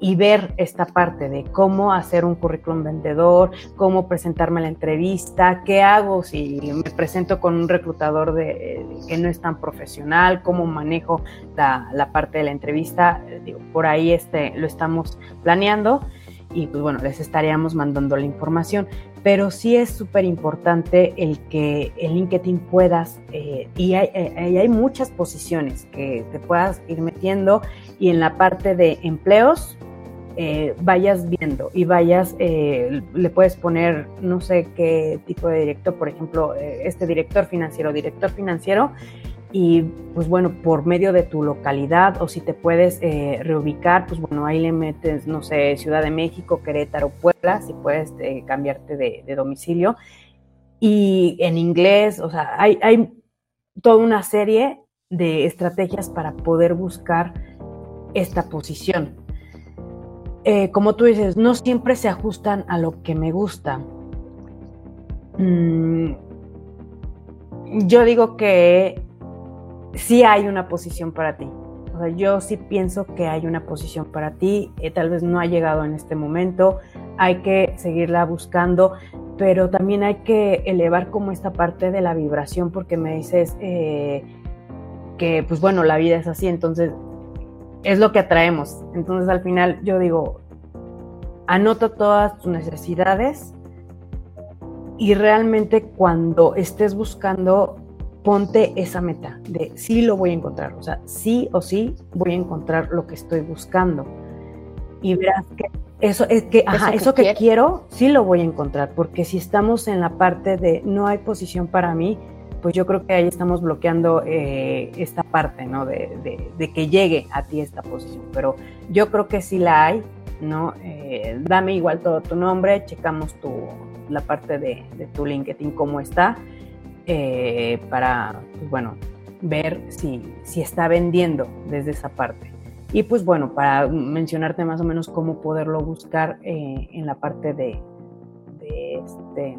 y ver esta parte de cómo hacer un currículum vendedor, cómo presentarme a la entrevista, qué hago si me presento con un reclutador que no es tan profesional, cómo manejo la, parte de la entrevista. Digo, por ahí este, lo estamos planeando y pues bueno, les estaríamos mandando la información. Pero sí es súper importante el que en LinkedIn puedas, eh, y hay, eh, hay, muchas posiciones que te puedas ir metiendo y en la parte de empleos, eh, vayas viendo y vayas, le puedes poner no sé qué tipo de director, por ejemplo, este director financiero, director financiero, y pues bueno, por medio de tu localidad o si te puedes reubicar, pues bueno, ahí le metes, no sé, Ciudad de México, Querétaro, Puebla, si puedes cambiarte de, de, domicilio. Y en inglés, o sea, hay, hay toda una serie de estrategias para poder buscar esta posición. Eh, como tú dices, no siempre se ajustan a lo que me gusta. Mm, yo digo que sí hay una posición para ti. O sea, yo sí pienso que hay una posición para ti. Eh, tal vez no ha llegado en este momento. Hay que seguirla buscando, pero también hay que elevar como esta parte de la vibración, porque me dices eh, que, pues bueno, la vida es así. Entonces, es lo que atraemos. Entonces al final yo digo, anota todas tus necesidades y realmente cuando estés buscando, ponte esa meta de sí lo voy a encontrar, o sea, sí o sí voy a encontrar lo que estoy buscando. Y verás que eso es que, ajá, eso que, quiero, sí lo voy a encontrar, porque si estamos en la parte de no hay posición para mí, pues yo creo que ahí estamos bloqueando eh, esta parte, ¿no? De, que llegue a ti esta posición. Pero yo creo que sí la hay, ¿no? Eh, dame igual todo tu nombre, checamos tu, la parte de, tu LinkedIn, cómo está, eh, para, pues bueno, ver si, si está vendiendo desde esa parte. Y pues bueno, para mencionarte más o menos cómo poderlo buscar en la parte de, de este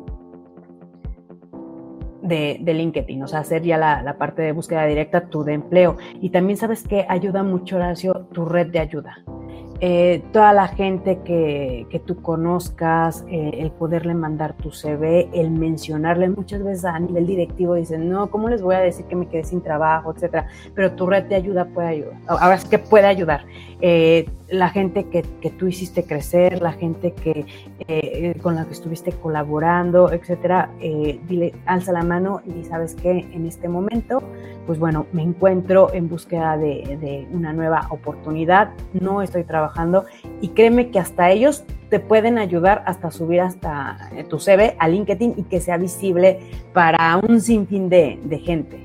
de, LinkedIn, o sea, hacer ya la, parte de búsqueda directa, tu de empleo. Y también sabes que ayuda mucho, Horacio, tu red de ayuda. Eh, toda la gente que, que tú conozcas, eh, el poderle mandar tu CV, el mencionarle muchas veces a nivel directivo, dicen, no, ¿cómo les voy a decir que me quedé sin trabajo, etcétera? Pero tu red de ayuda puede ayudar. Ahora sí que puede ayudar. Eh, la gente que, que, tú hiciste crecer, la gente que con la que estuviste colaborando, etcétera, dile, alza la mano y sabes que en este momento, pues bueno, me encuentro en búsqueda de, de una nueva oportunidad, no estoy trabajando y créeme que hasta ellos te pueden ayudar hasta subir hasta eh, tu CV a LinkedIn y que sea visible para un sinfín de, gente.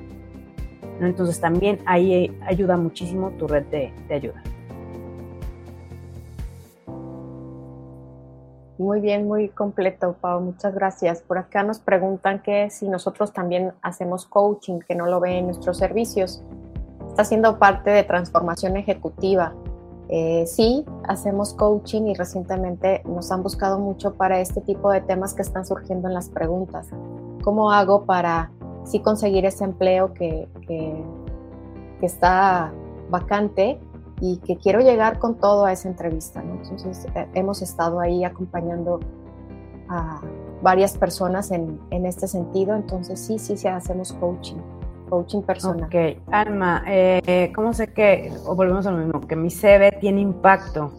Entonces también ahí eh, ayuda muchísimo tu red de, ayuda. Muy bien, muy completo, Pau. Muchas gracias. Por acá nos preguntan que si nosotros también hacemos coaching, que no lo ven en nuestros servicios. Está siendo parte de transformación ejecutiva. Eh, sí, hacemos coaching y recientemente nos han buscado mucho para este tipo de temas que están surgiendo en las preguntas. ¿Cómo hago para sí conseguir ese empleo que, está vacante y que quiero llegar con todo a esa entrevista. Entonces eh, hemos estado ahí acompañando a varias personas en, en, este sentido, entonces sí, sí, sí hacemos coaching, coaching personal. Ok, Alma, eh, ¿cómo sé que, o volvemos a lo mismo, que mi CV tiene impacto?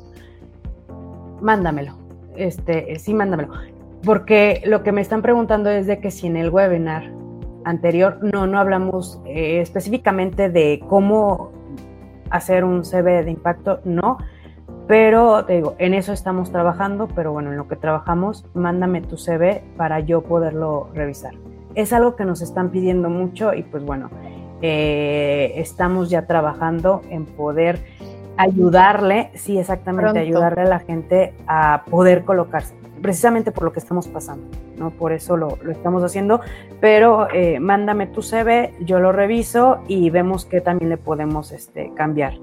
Mándamelo, este, sí, mándamelo, porque lo que me están preguntando es de que si en el webinar anterior no, no hablamos eh, específicamente de cómo hacer un CV de impacto, no, pero te digo, en eso estamos trabajando, pero bueno, en lo que trabajamos, mándame tu CV para yo poderlo revisar. Es algo que nos están pidiendo mucho y pues bueno, eh, estamos ya trabajando en poder ayudarle, sí, exactamente, ayudarle a la gente a poder colocarse, precisamente por lo que estamos pasando, ¿no? Por eso lo, estamos haciendo, pero eh, mándame tu CV, yo lo reviso y vemos qué también le podemos este, cambiar.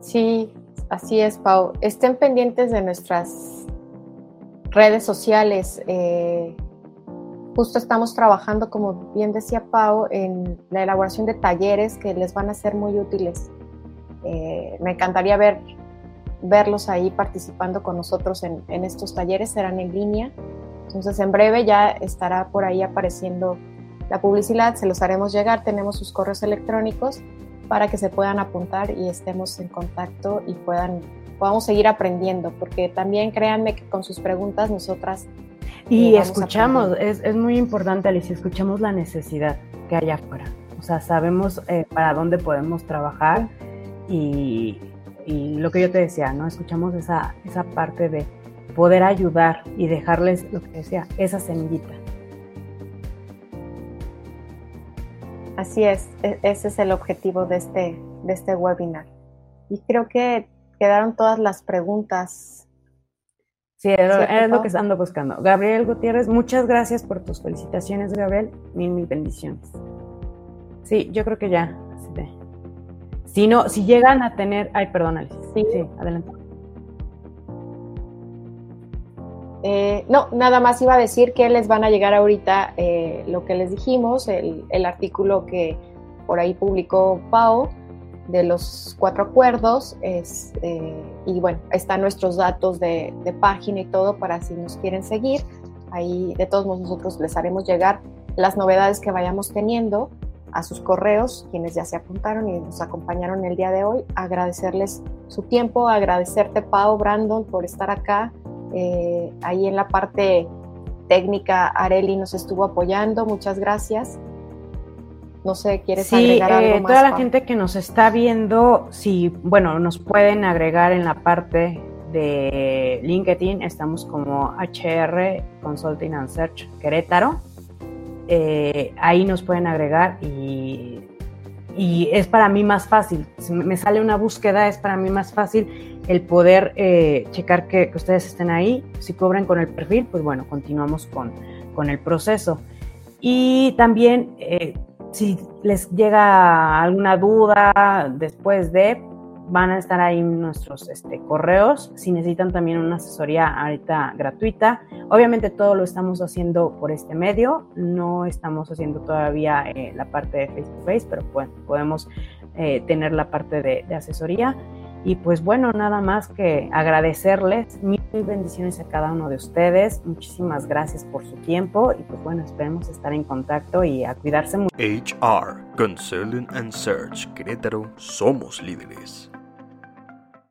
Sí, así es, Pau. Estén pendientes de nuestras redes sociales. Eh, justo estamos trabajando, como bien decía Pau, en la elaboración de talleres que les van a ser muy útiles. Eh, me encantaría ver, verlos ahí participando con nosotros en, en estos talleres, serán en línea. Entonces, en breve ya estará por ahí apareciendo la publicidad, se los haremos llegar, tenemos sus correos electrónicos para que se puedan apuntar y estemos en contacto y puedan podamos seguir aprendiendo, porque también créanme que con sus preguntas nosotras... Y eh, escuchamos, es, es, muy importante Alicia, escuchamos la necesidad que hay afuera. O sea, sabemos eh, para dónde podemos trabajar y, y, lo que yo te decía, ¿no? Escuchamos esa, esa parte de poder ayudar y dejarles, lo que decía, esa semillita. Así es, e-, ese es el objetivo de este, de este webinar. Y creo que quedaron todas las preguntas. Sí, es lo que ando buscando. Gabriel Gutiérrez, muchas gracias por tus felicitaciones, Gabriel. Mil, mil bendiciones. Sí, yo creo que ya. Si no, si llegan a tener. Ay, perdón, Alice. Sí, sí, adelante. Eh, no, nada más iba a decir que les van a llegar ahorita eh, lo que les dijimos, el, artículo que por ahí publicó Pau de los cuatro acuerdos, es, eh, y bueno, están nuestros datos de, página y todo para si nos quieren seguir. Ahí de todos modos nosotros les haremos llegar las novedades que vayamos teniendo a sus correos, quienes ya se apuntaron y nos acompañaron el día de hoy. Agradecerles su tiempo, agradecerte Pau, Brandon, por estar acá eh, ahí en la parte técnica, Areli nos estuvo apoyando. Muchas gracias. No sé, ¿quieres agregar algo eh, más? Toda la gente que nos está viendo, si, bueno, nos pueden agregar en la parte de LinkedIn, estamos como HR Consulting and Search Querétaro. Eh, ahí nos pueden agregar y, y, es para mí más fácil. Si me sale una búsqueda, es para mí más fácil el poder eh, checar que, ustedes estén ahí. Si cobran con el perfil, pues bueno, continuamos con, con el proceso. Y también, eh, si les llega alguna duda después de, van a estar ahí nuestros este, correos. Si necesitan también una asesoría ahorita gratuita, obviamente todo lo estamos haciendo por este medio. No estamos haciendo todavía eh, la parte de face to face, pero bueno, podemos tener la parte de asesoría. Y pues bueno, nada más que agradecerles mil bendiciones a cada uno de ustedes. Muchísimas gracias por su tiempo y pues bueno, esperemos estar en contacto y a cuidarse mucho. HR, Consulting and Search, Querétaro, somos líderes.